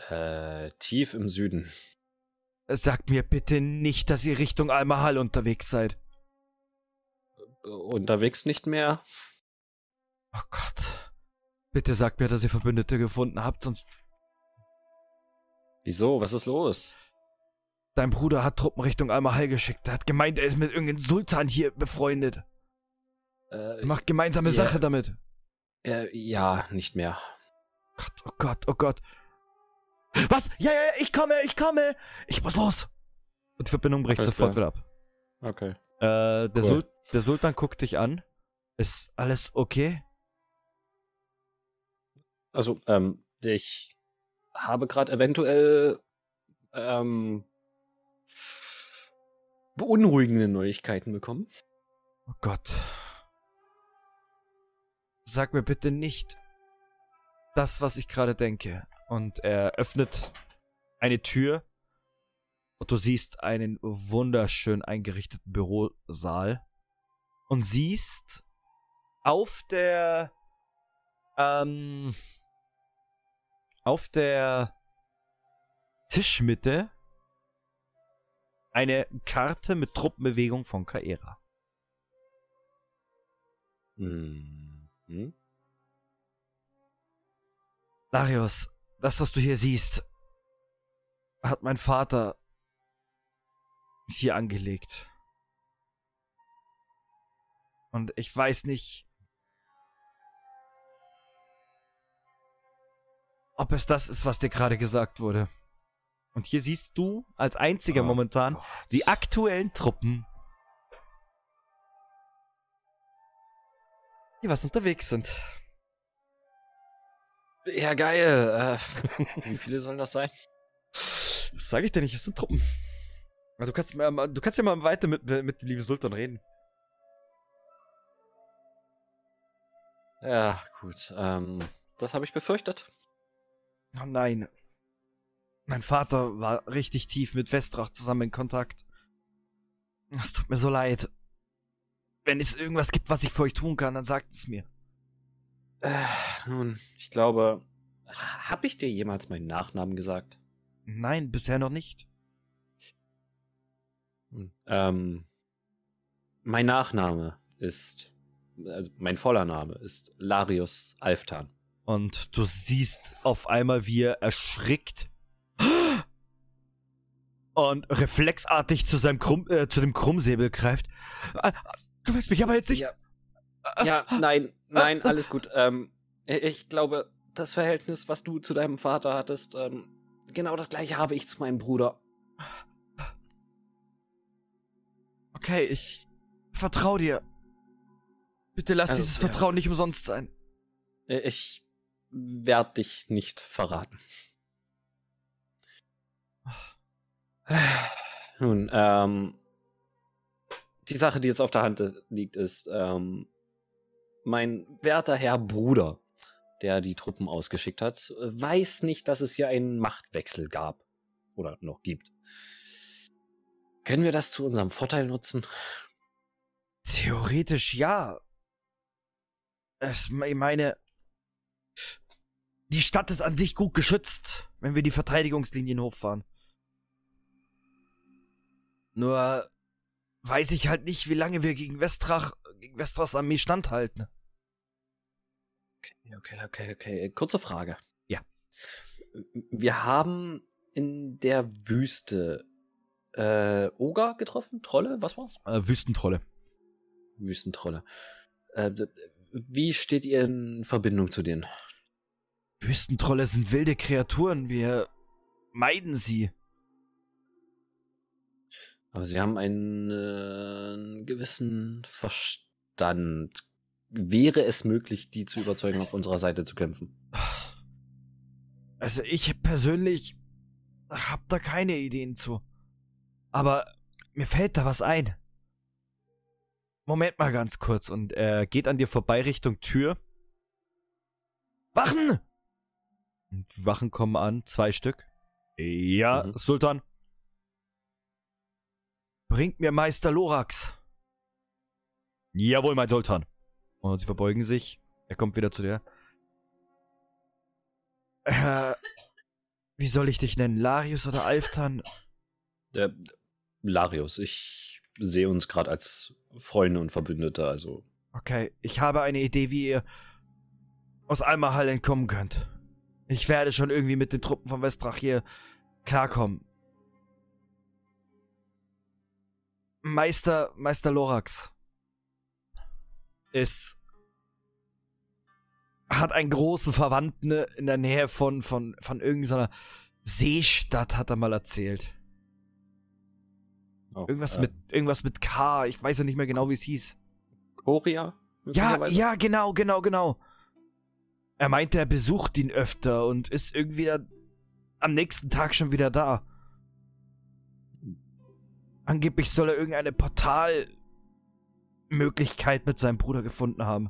Äh, tief im Süden. Sagt mir bitte nicht, dass ihr Richtung Almahal unterwegs seid. Äh, unterwegs nicht mehr? Oh Gott. Bitte sagt mir, dass ihr Verbündete gefunden habt, sonst. Wieso? Was ist los? Dein Bruder hat Truppen Richtung Almahal geschickt. Er hat gemeint, er ist mit irgendeinem Sultan hier befreundet. Äh, er macht gemeinsame ja, Sache damit. Äh, ja, nicht mehr. Gott, oh Gott, oh Gott. Was? Ja, ja, ja, ich komme, ich komme. Ich muss los. Und die Verbindung bricht alles sofort klar. wieder ab. Okay. Äh, der, cool. Sul der Sultan guckt dich an. Ist alles okay? Also, ähm, ich habe gerade eventuell ähm, beunruhigende Neuigkeiten bekommen. Oh Gott. Sag mir bitte nicht das, was ich gerade denke. Und er öffnet eine Tür und du siehst einen wunderschön eingerichteten Bürosaal und siehst auf der ähm, auf der Tischmitte eine Karte mit Truppenbewegung von Kaera. Mhm. Darius, das, was du hier siehst, hat mein Vater hier angelegt. Und ich weiß nicht, ob es das ist, was dir gerade gesagt wurde. Und hier siehst du als einziger oh momentan Gott. die aktuellen Truppen, die was unterwegs sind. Ja, geil. Äh, wie viele sollen das sein? Das sage ich dir nicht, es sind Truppen. Du kannst, du kannst ja mal weiter mit, mit dem lieben Sultan reden. Ja, gut. Ähm, das habe ich befürchtet. Oh nein. Mein Vater war richtig tief mit Westrach zusammen in Kontakt. Es tut mir so leid. Wenn es irgendwas gibt, was ich für euch tun kann, dann sagt es mir. Äh, nun, ich glaube, hab ich dir jemals meinen Nachnamen gesagt? Nein, bisher noch nicht. Hm, ähm, mein Nachname ist, also mein voller Name ist Larius Alftan. Und du siehst auf einmal, wie er erschrickt und reflexartig zu seinem Krumm, äh, zu dem Krummsäbel greift. Ah, du willst mich aber jetzt nicht. Ja, ja nein, nein, alles gut. Ähm, ich glaube, das Verhältnis, was du zu deinem Vater hattest, ähm, genau das gleiche habe ich zu meinem Bruder. Okay, ich vertraue dir. Bitte lass also, dieses ja. Vertrauen nicht umsonst sein. Ich werde dich nicht verraten. Nun, ähm, die Sache, die jetzt auf der Hand liegt, ist, ähm, mein werter Herr Bruder, der die Truppen ausgeschickt hat, weiß nicht, dass es hier einen Machtwechsel gab. Oder noch gibt. Können wir das zu unserem Vorteil nutzen? Theoretisch ja. Ich meine, die Stadt ist an sich gut geschützt, wenn wir die Verteidigungslinien hochfahren. Nur weiß ich halt nicht, wie lange wir gegen Westrach, gegen Westrachs Armee standhalten. Okay, okay, okay, okay. Kurze Frage. Ja. Wir haben in der Wüste äh, Oger getroffen? Trolle? Was war's? Äh, Wüstentrolle. Wüstentrolle. Äh, wie steht ihr in Verbindung zu denen? Wüstentrolle sind wilde Kreaturen. Wir meiden sie. Aber sie haben einen äh, gewissen Verstand. Wäre es möglich, die zu überzeugen, auf unserer Seite zu kämpfen? Also ich persönlich hab da keine Ideen zu. Aber mir fällt da was ein. Moment mal ganz kurz und er geht an dir vorbei Richtung Tür. Wachen! Wachen kommen an, zwei Stück. Ja, mhm. Sultan. Bringt mir Meister Lorax. Jawohl, mein Sultan. Und sie verbeugen sich. Er kommt wieder zu dir. Äh, wie soll ich dich nennen? Larius oder Alftan? Der Larius. Ich sehe uns gerade als Freunde und Verbündete, also. Okay, ich habe eine Idee, wie ihr aus Almahal entkommen könnt. Ich werde schon irgendwie mit den Truppen von Westrach hier klarkommen. Meister, Meister Lorax ist hat einen großen Verwandten in der Nähe von, von, von irgendeiner Seestadt, hat er mal erzählt. Oh, irgendwas, äh. mit, irgendwas mit K, ich weiß ja nicht mehr genau, wie es hieß. Korea? Ja, ja, genau, genau, genau. Er meinte, er besucht ihn öfter und ist irgendwie am nächsten Tag schon wieder da. Angeblich soll er irgendeine Portalmöglichkeit mit seinem Bruder gefunden haben.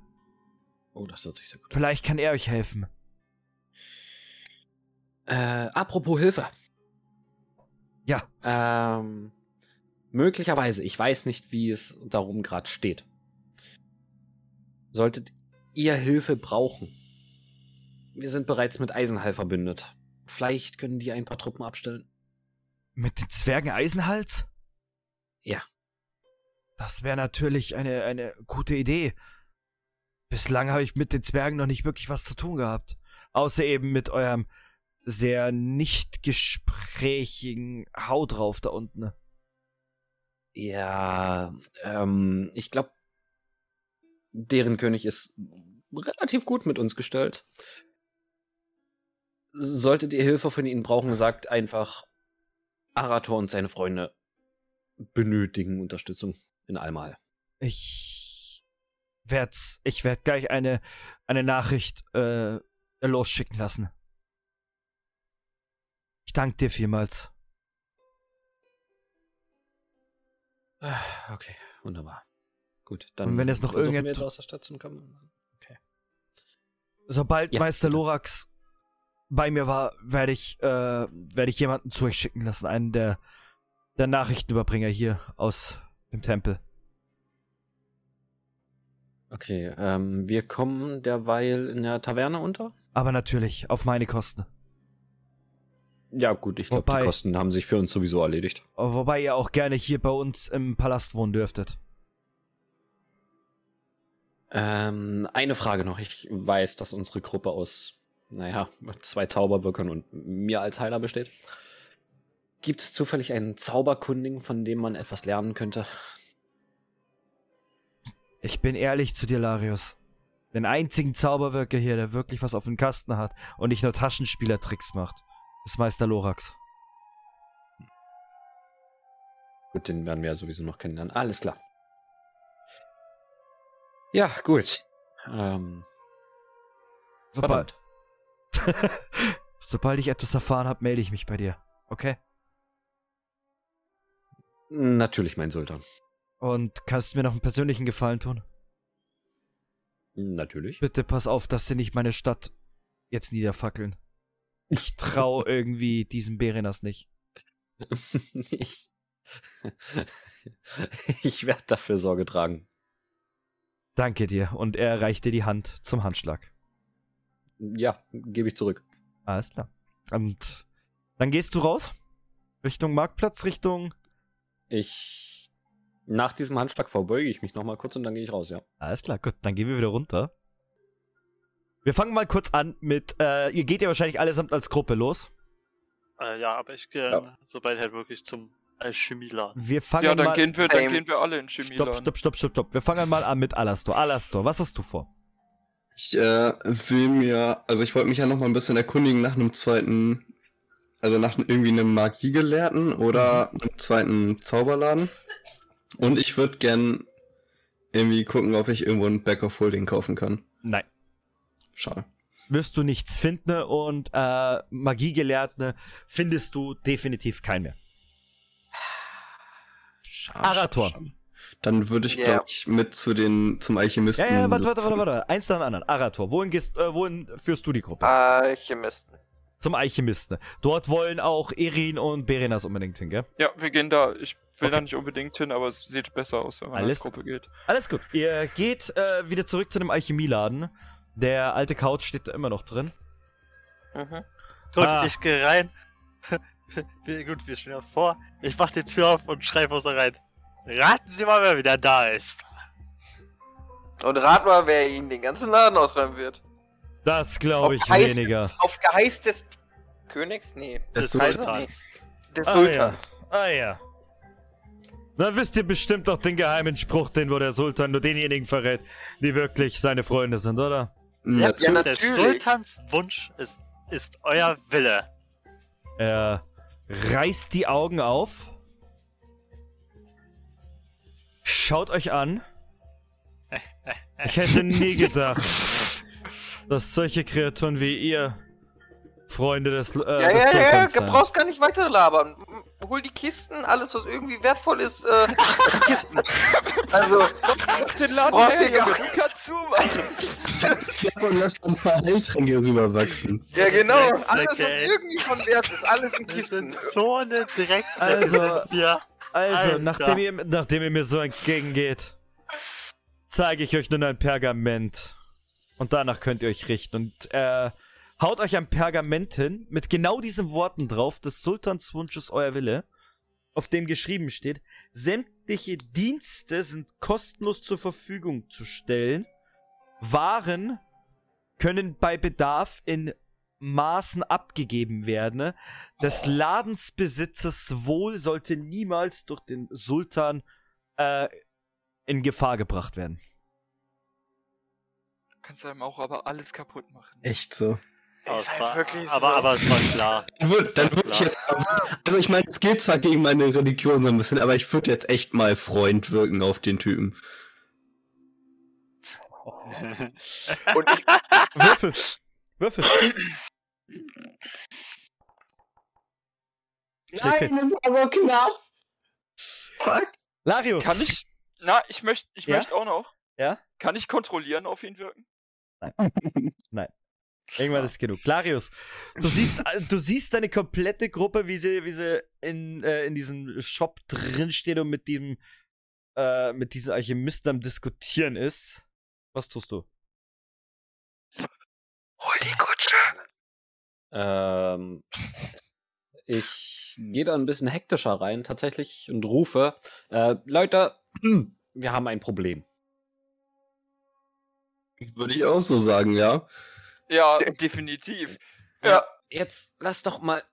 Oh, das hört sich sehr gut an. Vielleicht kann er euch helfen. Äh, apropos Hilfe. Ja. Ähm, möglicherweise, ich weiß nicht, wie es darum gerade steht. Solltet ihr Hilfe brauchen, wir sind bereits mit Eisenhall verbündet. Vielleicht können die ein paar Truppen abstellen. Mit den Zwergen Eisenhals? Ja. Das wäre natürlich eine, eine gute Idee. Bislang habe ich mit den Zwergen noch nicht wirklich was zu tun gehabt. Außer eben mit eurem sehr nicht gesprächigen Hau drauf da unten. Ja, ähm, ich glaube, deren König ist relativ gut mit uns gestellt. Solltet ihr Hilfe von ihnen brauchen, sagt einfach, Arator und seine Freunde benötigen Unterstützung in Almal. Ich werd's, ich werd gleich eine, eine Nachricht äh, losschicken lassen. Ich danke dir vielmals. Ah, okay, wunderbar. Gut, dann. Und wenn jetzt noch irgendetwas aus der Station kommen. Okay. Sobald ja, Meister. Lorax bei mir war, werde ich, äh, werde ich jemanden zu euch schicken lassen, einen der, der Nachrichtenüberbringer hier aus dem Tempel. Okay, ähm, wir kommen derweil in der Taverne unter? Aber natürlich, auf meine Kosten. Ja, gut, ich glaube, die Kosten haben sich für uns sowieso erledigt. Wobei ihr auch gerne hier bei uns im Palast wohnen dürftet. Ähm, eine Frage noch. Ich weiß, dass unsere Gruppe aus, naja, zwei Zauberwirkern und mir als Heiler besteht. Gibt es zufällig einen Zauberkundigen, von dem man etwas lernen könnte? Ich bin ehrlich zu dir, Larius. Den einzigen Zauberwirker hier, der wirklich was auf dem Kasten hat und nicht nur Taschenspielertricks macht, ist Meister Lorax. Gut, den werden wir ja sowieso noch kennenlernen. Alles klar. Ja, gut. Ähm, sobald. Sobald ich etwas erfahren habe, melde ich mich bei dir. Okay? Natürlich, mein Sultan. Und kannst du mir noch einen persönlichen Gefallen tun? Natürlich. Bitte pass auf, dass sie nicht meine Stadt jetzt niederfackeln. Ich trau irgendwie diesem Berenas nicht. ich, ich werde dafür Sorge tragen. Danke dir. Und er reicht dir die Hand zum Handschlag. Ja, gebe ich zurück. Alles klar. Und dann gehst du raus? Richtung Marktplatz, Richtung. Ich nach diesem Handschlag verbeuge ich mich nochmal kurz und dann gehe ich raus, ja. Alles klar, gut, dann gehen wir wieder runter. Wir fangen mal kurz an mit, äh, ihr geht ja wahrscheinlich allesamt als Gruppe los. Äh, ja, aber ich gehe, ja. sobald halt wirklich zum Chemieladen. Wir fangen ja, dann mal, gehen wir, dann gehen wir alle in Chemieladen. Stopp, stopp, stopp, stopp, stopp. Wir fangen mal an mit Alastor. Alastor, was hast du vor? Ich äh, will mir, also ich wollte mich ja noch mal ein bisschen erkundigen nach einem zweiten also nach irgendwie einem Magiegelehrten oder mhm. einem zweiten Zauberladen. Und ich würde gern irgendwie gucken, ob ich irgendwo ein Back of Holding kaufen kann. Nein. Schade. Wirst du nichts finden und äh, Magiegelehrten findest du definitiv keinen mehr. Schade, Arator. Schade. Dann würde ich, yeah. glaube ich, mit zu den, zum Alchemisten. Ja, ja, warte, warte, warte, warte. Eins nach dem anderen. Arator, wohin, gehst, äh, wohin führst du die Gruppe? Alchemisten. Zum Alchemisten. Dort wollen auch Erin und Berenas unbedingt hin, gell? Ja, wir gehen da. Ich will okay. da nicht unbedingt hin, aber es sieht besser aus, wenn man alles, als Gruppe geht. Alles gut. Ihr geht äh, wieder zurück zu dem Alchemieladen. Der alte Couch steht da immer noch drin. Mhm. Gut, ah. ich gehe rein. gut, wir stehen vor. Ich mach die Tür auf und schreibe aus der rein. Raten Sie mal, wer wieder da ist. Und rat mal, wer Ihnen den ganzen Laden ausräumen wird. Das glaube ich Geheiß, weniger. Auf Geheiß des Königs? Nee. Des, des Sultans. Des ah, Sultans. Ja. Ah ja. Dann wisst ihr bestimmt doch den geheimen Spruch, den wo der Sultan nur denjenigen verrät, die wirklich seine Freunde sind, oder? Ja, ja natürlich. Der Sultans Wunsch ist, ist euer Wille. Er reißt die Augen auf Schaut euch an. Ich hätte nie gedacht, dass solche Kreaturen wie ihr Freunde des. Äh, ja, des ja, ja, ja, brauchst gar nicht weiter labern. Hol die Kisten, alles, was irgendwie wertvoll ist, äh, Kisten. Also, den Laden brauchst her, Junge, du kannst zumachen. Und lass ein paar Heiltränke rüberwachsen. Ja, genau. Alles, was irgendwie von Wert ist, alles in Kisten. Das sind so eine Drecksäcke. Also, ja. Also, nachdem ihr, nachdem ihr mir so entgegengeht, zeige ich euch nun ein Pergament. Und danach könnt ihr euch richten. Und äh, haut euch ein Pergament hin mit genau diesen Worten drauf, des Sultans Wunsch ist euer Wille, auf dem geschrieben steht, sämtliche Dienste sind kostenlos zur Verfügung zu stellen. Waren können bei Bedarf in Maßen abgegeben werden. Ne? Des Ladensbesitzers Wohl sollte niemals durch den Sultan äh, in Gefahr gebracht werden. Du kannst einem auch aber alles kaputt machen. Echt so. Aber, es war, wirklich aber, so. aber es war klar. Dann würde würd ich jetzt, also ich meine, es geht zwar gegen meine Religion so ein bisschen, aber ich würde jetzt echt mal Freund wirken auf den Typen. Und ich, Würfel. Würfel. Nein, das war so knapp. Fuck. Larius. Kann ich. Na, ich möchte ich ja? möchte auch noch. Ja? Kann ich kontrollieren auf ihn wirken? Nein. Nein. Irgendwann ist genug. Larius, du siehst, du siehst deine komplette Gruppe, wie sie, wie sie in, äh, in diesem Shop drinsteht und mit dem, äh, mit diesem Alchemisten am Diskutieren ist. Was tust du? Hol die. Ähm, ich gehe da ein bisschen hektischer rein tatsächlich und rufe, äh, Leute, wir haben ein Problem. Würde ich auch so sagen, ja. Ja, definitiv. Ja. Jetzt lass doch mal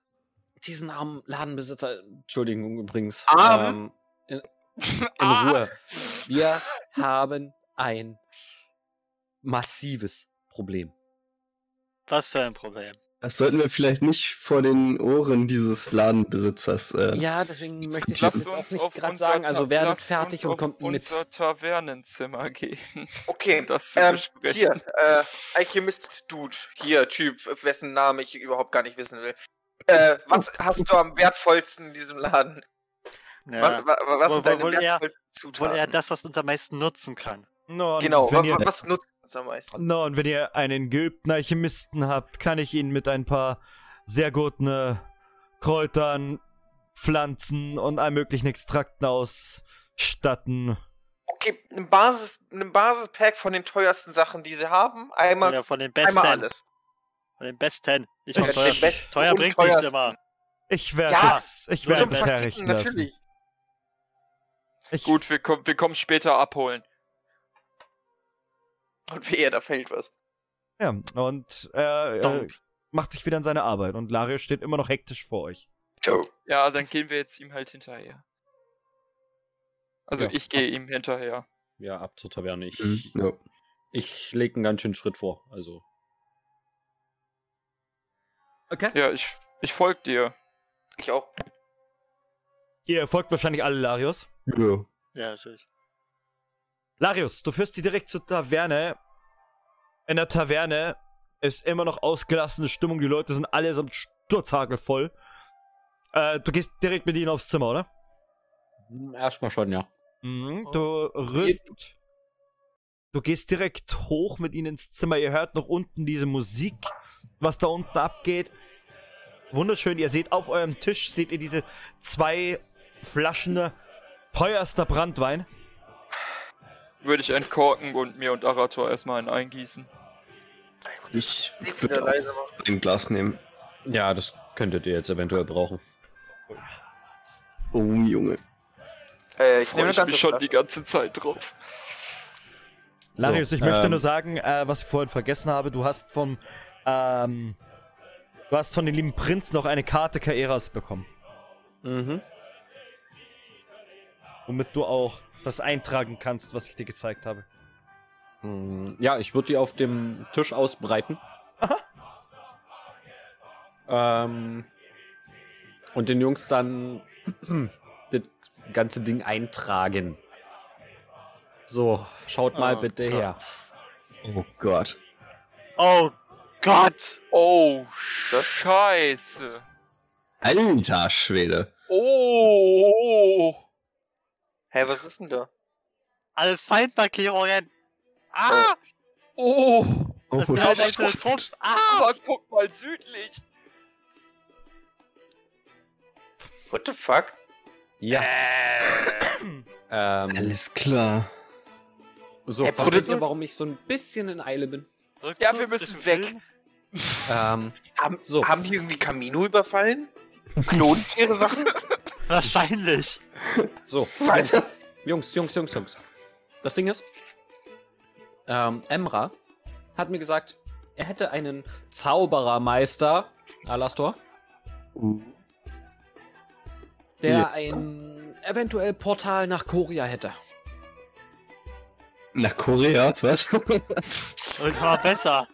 diesen armen Ladenbesitzer, Entschuldigung übrigens, ähm, in, in Ruhe. Wir haben ein massives Problem. Was für ein Problem? Das sollten wir vielleicht nicht vor den Ohren dieses Ladenbesitzers. Äh, ja, deswegen möchte ich das jetzt auch nicht gerade sagen. Also werdet fertig und kommt mit. unser Tavernenzimmer gehen. Okay, das ähm, hier, äh, Alchemist-Dude, hier, Typ, wessen Name ich überhaupt gar nicht wissen will. Äh, was hast du am wertvollsten in diesem Laden? Ja. Was, was sind deine wertvollsten Zutaten? Wohl eher das, was uns am meisten nutzen kann. No, genau, was, was nutzt am meisten. No, und wenn ihr einen geübten Alchemisten habt, kann ich ihn mit ein paar sehr guten äh, Kräutern, Pflanzen und allen möglichen Extrakten ausstatten. Okay, ein Basis, ein Basispack von den teuersten Sachen, die sie haben. Einmal, ja, von den besten. Einmal alles. Von den besten. Nicht von. Besten Teuer bringt nicht immer. Ich werde ja, es, ich werde es herrichten lassen. Natürlich. Ich Gut, wir, wir kommen später abholen. Und wehe, da fällt was. Ja, und er äh, macht sich wieder an seine Arbeit und Larius steht immer noch hektisch vor euch. Ciao. Ja, dann gehen wir jetzt ihm halt hinterher. Also ja. ich gehe ihm hinterher. Ja, ab zur Taverne. Ich, mhm. ja. ich lege einen ganz schönen Schritt vor, also. Okay. Ja, ich Ich folg dir. Ich auch. Ihr folgt wahrscheinlich alle Larius. Ja. Ja, natürlich. Larius, du führst sie direkt zur Taverne. In der Taverne ist immer noch ausgelassene Stimmung. Die Leute sind allesamt sturzhagelvoll. Äh, du gehst direkt mit ihnen aufs Zimmer, oder? Hm, erstmal schon, ja. Mhm, du rüst. Du gehst direkt hoch mit ihnen ins Zimmer. Ihr hört noch unten diese Musik, was da unten abgeht. Wunderschön. Ihr seht auf eurem Tisch, seht ihr diese zwei Flaschen teuerster Brandwein. Würde ich entkorken und mir und Arator erstmal einen eingießen. Ich würde ein Glas nehmen. Ja, das könntet ihr jetzt eventuell brauchen. Oh, Junge. Äh, ich nehme mich schon die ganze Zeit drauf. Larius, so, ich ähm, möchte nur sagen, äh, was ich vorhin vergessen habe, du hast vom ähm, du hast von den lieben Prinz noch eine Karte Kaeras bekommen. Mhm. Womit du auch das eintragen kannst, was ich dir gezeigt habe. Hm, ja, ich würde die auf dem Tisch ausbreiten. Aha. Ähm, und den Jungs dann das ganze Ding eintragen. So, schaut mal oh bitte Gott. her. Oh Gott. Oh Gott! Oh, Scheiße. Alter Schwede. Oh! Hä, was ist denn da? Alles Feindmarkierungen. Ah! Oh! Das sind halt einzelne Trupps. Ah! Aber guck mal südlich. What the fuck? Ja. Äh. ähm, Alles klar. So, hey, versteht ihr, warum ich so ein bisschen in Eile bin? Rückzug, ja, wir müssen weg. ähm, haben, so. haben die irgendwie Camino überfallen? Klonen ihre Sachen? Wahrscheinlich. So. Weiter. Jungs, Jungs, Jungs, Jungs. Das Ding ist, ähm, Emra hat mir gesagt, er hätte einen Zauberermeister, Alastor, der ja. ein eventuell Portal nach Korea hätte. Nach Korea? Was? Und war besser.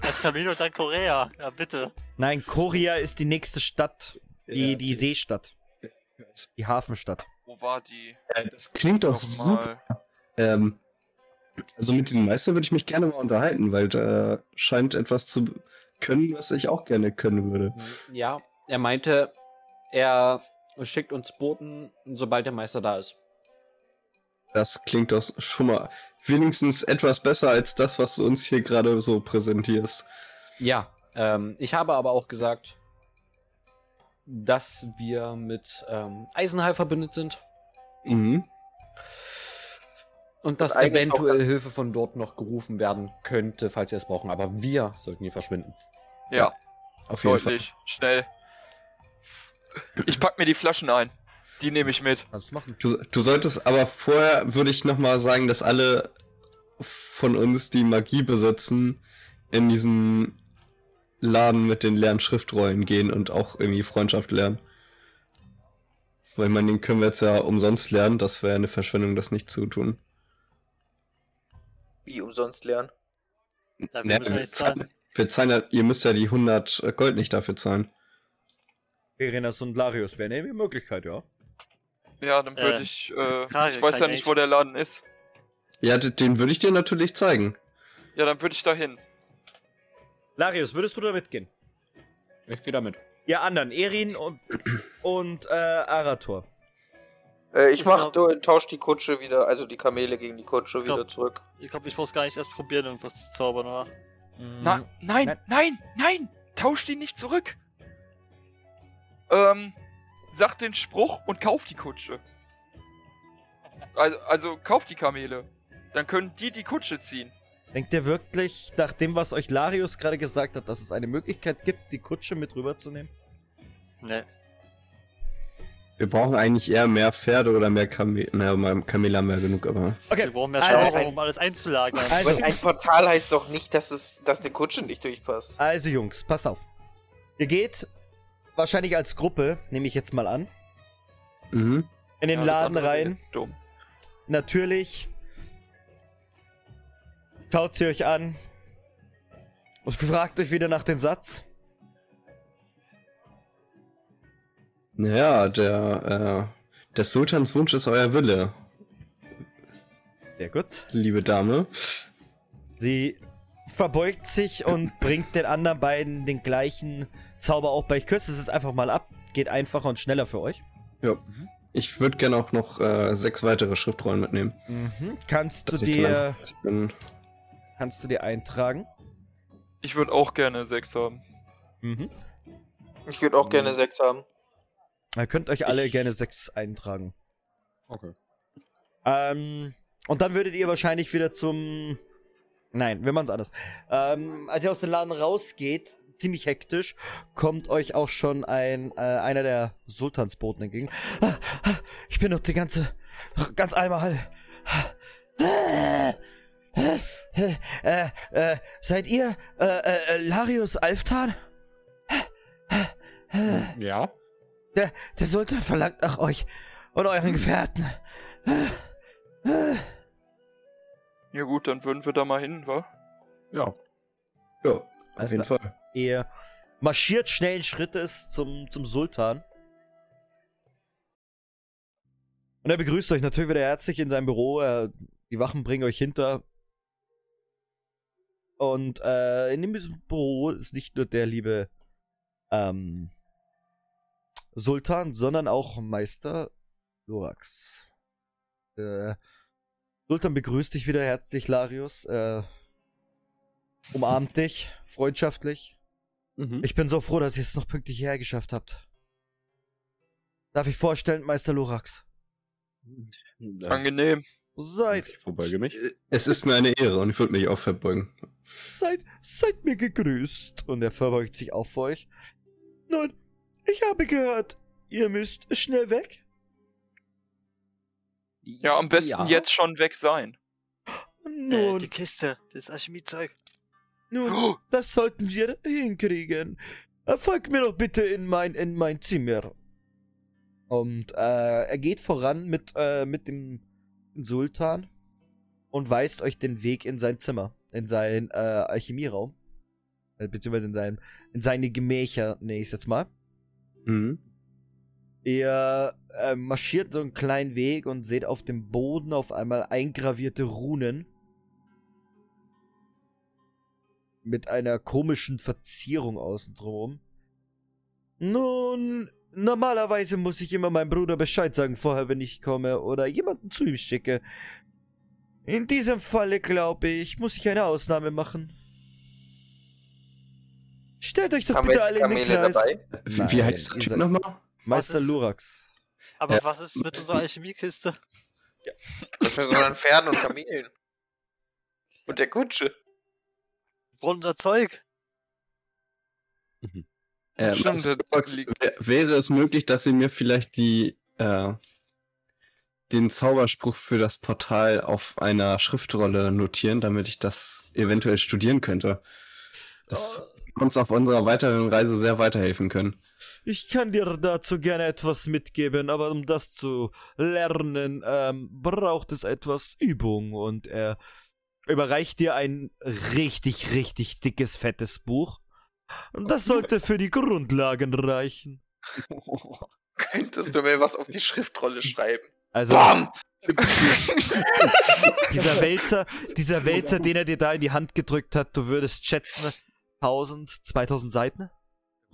Das Camino dann Korea. Ja, bitte. Nein, Korea ist die nächste Stadt. Die, die Seestadt. Die Hafenstadt. Wo war die? Ja, das klingt doch super. Ähm, also mit diesem Meister würde ich mich gerne mal unterhalten, weil der scheint etwas zu können, was ich auch gerne können würde. Ja, er meinte, er schickt uns Boten, sobald der Meister da ist. Das klingt doch schon mal wenigstens etwas besser als das, was du uns hier gerade so präsentierst. Ja, ähm, ich habe aber auch gesagt, dass wir mit ähm, Eisenhall verbündet sind. Mhm. Und dass eventuell Hilfe von dort noch gerufen werden könnte, falls sie es brauchen. Aber wir sollten hier verschwinden. Ja, ja auf jeden deutlich, Fall. schnell. Ich pack mir die Flaschen ein. Die nehme ich mit. Du, du solltest, aber vorher würde ich nochmal sagen, dass alle von uns, die Magie besitzen, in diesen Laden mit den leeren Schriftrollen gehen und auch irgendwie Freundschaft lernen. Weil man den können wir jetzt ja umsonst lernen, das wäre eine Verschwendung, das nicht zu tun. Wie umsonst lernen? Dafür ja, müssen wir, zahlen. wir zahlen ja, ihr müsst ja die 100 Gold nicht dafür zahlen. Verenas und Larius wäre eine Möglichkeit, ja. Ja, dann würde äh, ich, äh, ich weiß ja nicht, wo der Laden ist. Ja, den würde ich dir natürlich zeigen. Ja, dann würde ich da hin. Larius, würdest du da mitgehen? Ich gehe damit. Ihr anderen, Erin und, und äh, Arator. Äh, ich, ich mach, glaub, tausch die Kutsche wieder, also die Kamele gegen die Kutsche glaub, wieder zurück. Ich glaube, ich muss gar nicht erst probieren, irgendwas zu zaubern, oder? Na, mhm. nein, nein, nein, nein! Tausch die nicht zurück! Ähm, sag den Spruch und kauf die Kutsche. Also, also kauf die Kamele. Dann können die die Kutsche ziehen. Denkt ihr wirklich, nach dem, was euch Larius gerade gesagt hat, dass es eine Möglichkeit gibt, die Kutsche mit rüberzunehmen? Ne. Wir brauchen eigentlich eher mehr Pferde oder mehr Kamele. Naja, Kamele haben wir ja genug, aber. Okay. Wir brauchen mehr Schlauch, also um alles einzulagern. Also, ein Portal heißt doch nicht, dass, es, dass eine Kutsche nicht durchpasst. Also, Jungs, passt auf. Ihr geht wahrscheinlich als Gruppe, nehme ich jetzt mal an. Mhm. In den ja, Laden rein. Dumm. Natürlich Schaut sie euch an und fragt euch wieder nach dem Satz. Naja, der, äh, der Sultans Wunsch ist euer Wille. Sehr gut. Liebe Dame. Sie verbeugt sich und bringt den anderen beiden den gleichen Zauber auch bei. Ich kürze es jetzt einfach mal ab. Geht einfacher und schneller für euch. Ja. Mhm. Ich würde gerne auch noch äh, sechs weitere Schriftrollen mitnehmen. Mhm. Kannst du dir. Kannst du dir eintragen? Ich würde auch gerne sechs haben. Mhm. Ich würde auch gerne sechs haben. Ihr könnt euch alle ich... gerne sechs eintragen. Okay. Ähm, und dann würdet ihr wahrscheinlich wieder zum. Nein, wir machen es anders. Ähm, als ihr aus dem Laden rausgeht, ziemlich hektisch, kommt euch auch schon ein äh, einer der Sultansboten entgegen. Ich bin doch die ganze ganz einmal. Äh, äh, seid ihr äh, äh, Larius Alftan? Ja. Der, der Sultan verlangt nach euch und euren Gefährten. Ja gut, dann würden wir da mal hin, wa? Ja. Ja, auf also jeden Fall. Ihr marschiert schnellen Schrittes zum, zum Sultan. Und er begrüßt euch natürlich wieder herzlich in seinem Büro. Er, die Wachen bringen euch hinter. Und äh, in dem Büro ist nicht nur der liebe ähm, Sultan, sondern auch Meister Lorax. Äh, Sultan begrüßt dich wieder herzlich, Larius. Äh, umarmt dich, freundschaftlich. Mhm. Ich bin so froh, dass ihr es noch pünktlich hierher geschafft habt. Darf ich vorstellen, Meister Lorax? Angenehm. Seid. Ich verbeuge mich. Es ist mir eine Ehre und ich würde mich auch verbeugen. Seid, seid mir gegrüßt. Und er verbeugt sich auch vor euch. Nun, ich habe gehört, ihr müsst schnell weg. Ja, am besten ja. jetzt schon weg sein. Nun, äh, die Kiste, das Alchemiezeug. Nun, oh. das sollten wir hinkriegen. Folgt mir doch bitte in mein, in mein Zimmer. Und äh, er geht voran mit, äh, mit dem Sultan und weist euch den Weg in sein Zimmer, in seinen äh, Alchemieraum. Äh, beziehungsweise in, sein, in seine Gemächer, nenne ich jetzt mal. Mhm. Ihr äh, marschiert so einen kleinen Weg und seht auf dem Boden auf einmal eingravierte Runen. Mit einer komischen Verzierung außen drum. Nun, normalerweise muss ich immer meinem Bruder Bescheid sagen vorher, wenn ich komme oder jemanden zu ihm schicke. In diesem Falle, glaube ich, muss ich eine Ausnahme machen. Stellt euch doch Haben bitte alle in den Kreis. Dabei? Nein, Wie heißt der Typ nochmal? Meister ist, Lurax. Aber ja. was ist mit unserer Alchemiekiste? Ja. Was mit unseren Pferden und Kamelen? Und der Kutsche? Und unser Zeug? Ähm, Stimmt, also, wäre es möglich, dass Sie mir vielleicht die äh, den Zauberspruch für das Portal auf einer Schriftrolle notieren, damit ich das eventuell studieren könnte? Das oh uns auf unserer weiteren Reise sehr weiterhelfen können. Ich kann dir dazu gerne etwas mitgeben, aber um das zu lernen, ähm, braucht es etwas Übung und er überreicht dir ein richtig, richtig dickes, fettes Buch. Und das sollte für die Grundlagen reichen. Könntest du mir was auf die Schriftrolle schreiben? Also, Bam! dieser Wälzer, dieser Wälzer, den er dir da in die Hand gedrückt hat, du würdest schätzen, 1000, 2000 Seiten.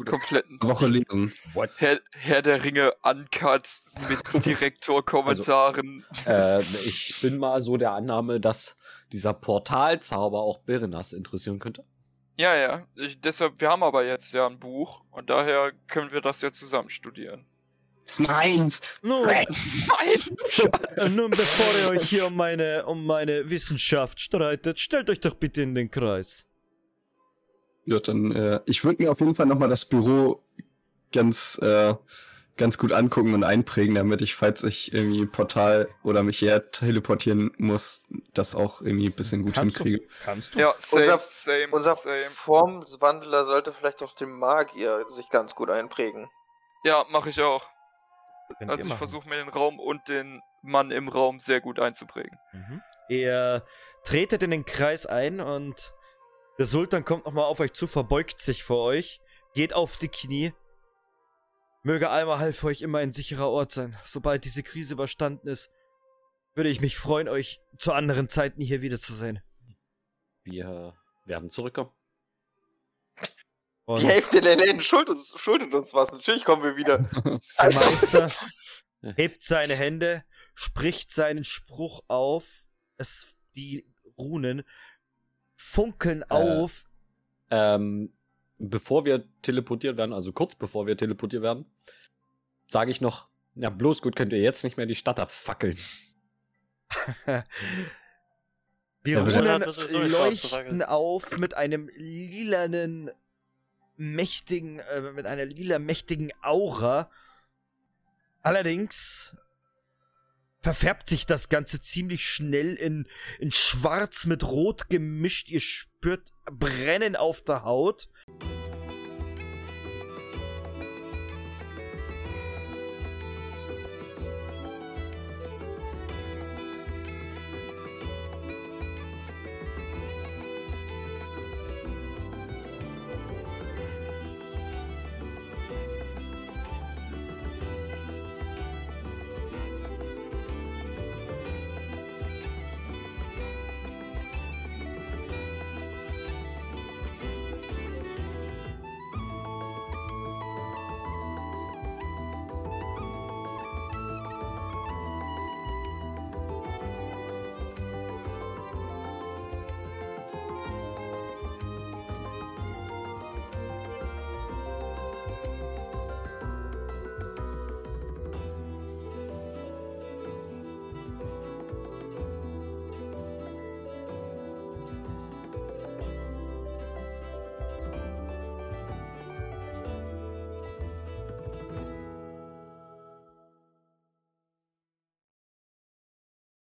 Kompletten Woche lesen. Herr, Herr, der Ringe uncut mit Direktorkommentaren. Also, äh, ich bin mal so der Annahme, dass dieser Portalzauber auch Berenas interessieren könnte. Ja, ja. Ich, deshalb, wir haben aber jetzt ja ein Buch und daher können wir das ja zusammen studieren. Ist meins. Nun, nun, bevor ihr euch hier um meine, um meine Wissenschaft streitet, stellt euch doch bitte in den Kreis. Ja, dann, äh, ich würde mir auf jeden Fall nochmal das Büro ganz, äh, ganz gut angucken und einprägen, damit ich, falls ich irgendwie Portal oder mich her teleportieren muss, das auch irgendwie ein bisschen gut kannst hinkriege. Du, kannst du? Ja, same, unser, same, unser same. Formwandler sollte vielleicht auch dem Magier sich ganz gut einprägen. Ja, mache ich auch. Also ich versuche mir den Raum und den Mann im Raum sehr gut einzuprägen. Mhm. Ihr tretet in den Kreis ein und der Sultan kommt nochmal auf euch zu, verbeugt sich vor euch, geht auf die Knie. Möge Alma für euch immer ein sicherer Ort sein. Sobald diese Krise überstanden ist, würde ich mich freuen, euch zu anderen Zeiten hier wiederzusehen. Wir werden zurückkommen. Und die Hälfte der Läden schuldet uns, schuldet uns was. Natürlich kommen wir wieder. Der Meister hebt seine Hände, spricht seinen Spruch auf. Es, die Runen funkeln äh, auf. Ähm, bevor wir teleportiert werden, also kurz bevor wir teleportiert werden, sage ich noch, ja, bloß gut könnt ihr jetzt nicht mehr die Stadt abfackeln. die Runen leuchten auf mit einem lilanen mächtigen, äh, mit einer lila mächtigen Aura. Allerdings verfärbt sich das Ganze ziemlich schnell in, in schwarz mit rot gemischt. Ihr spürt Brennen auf der Haut.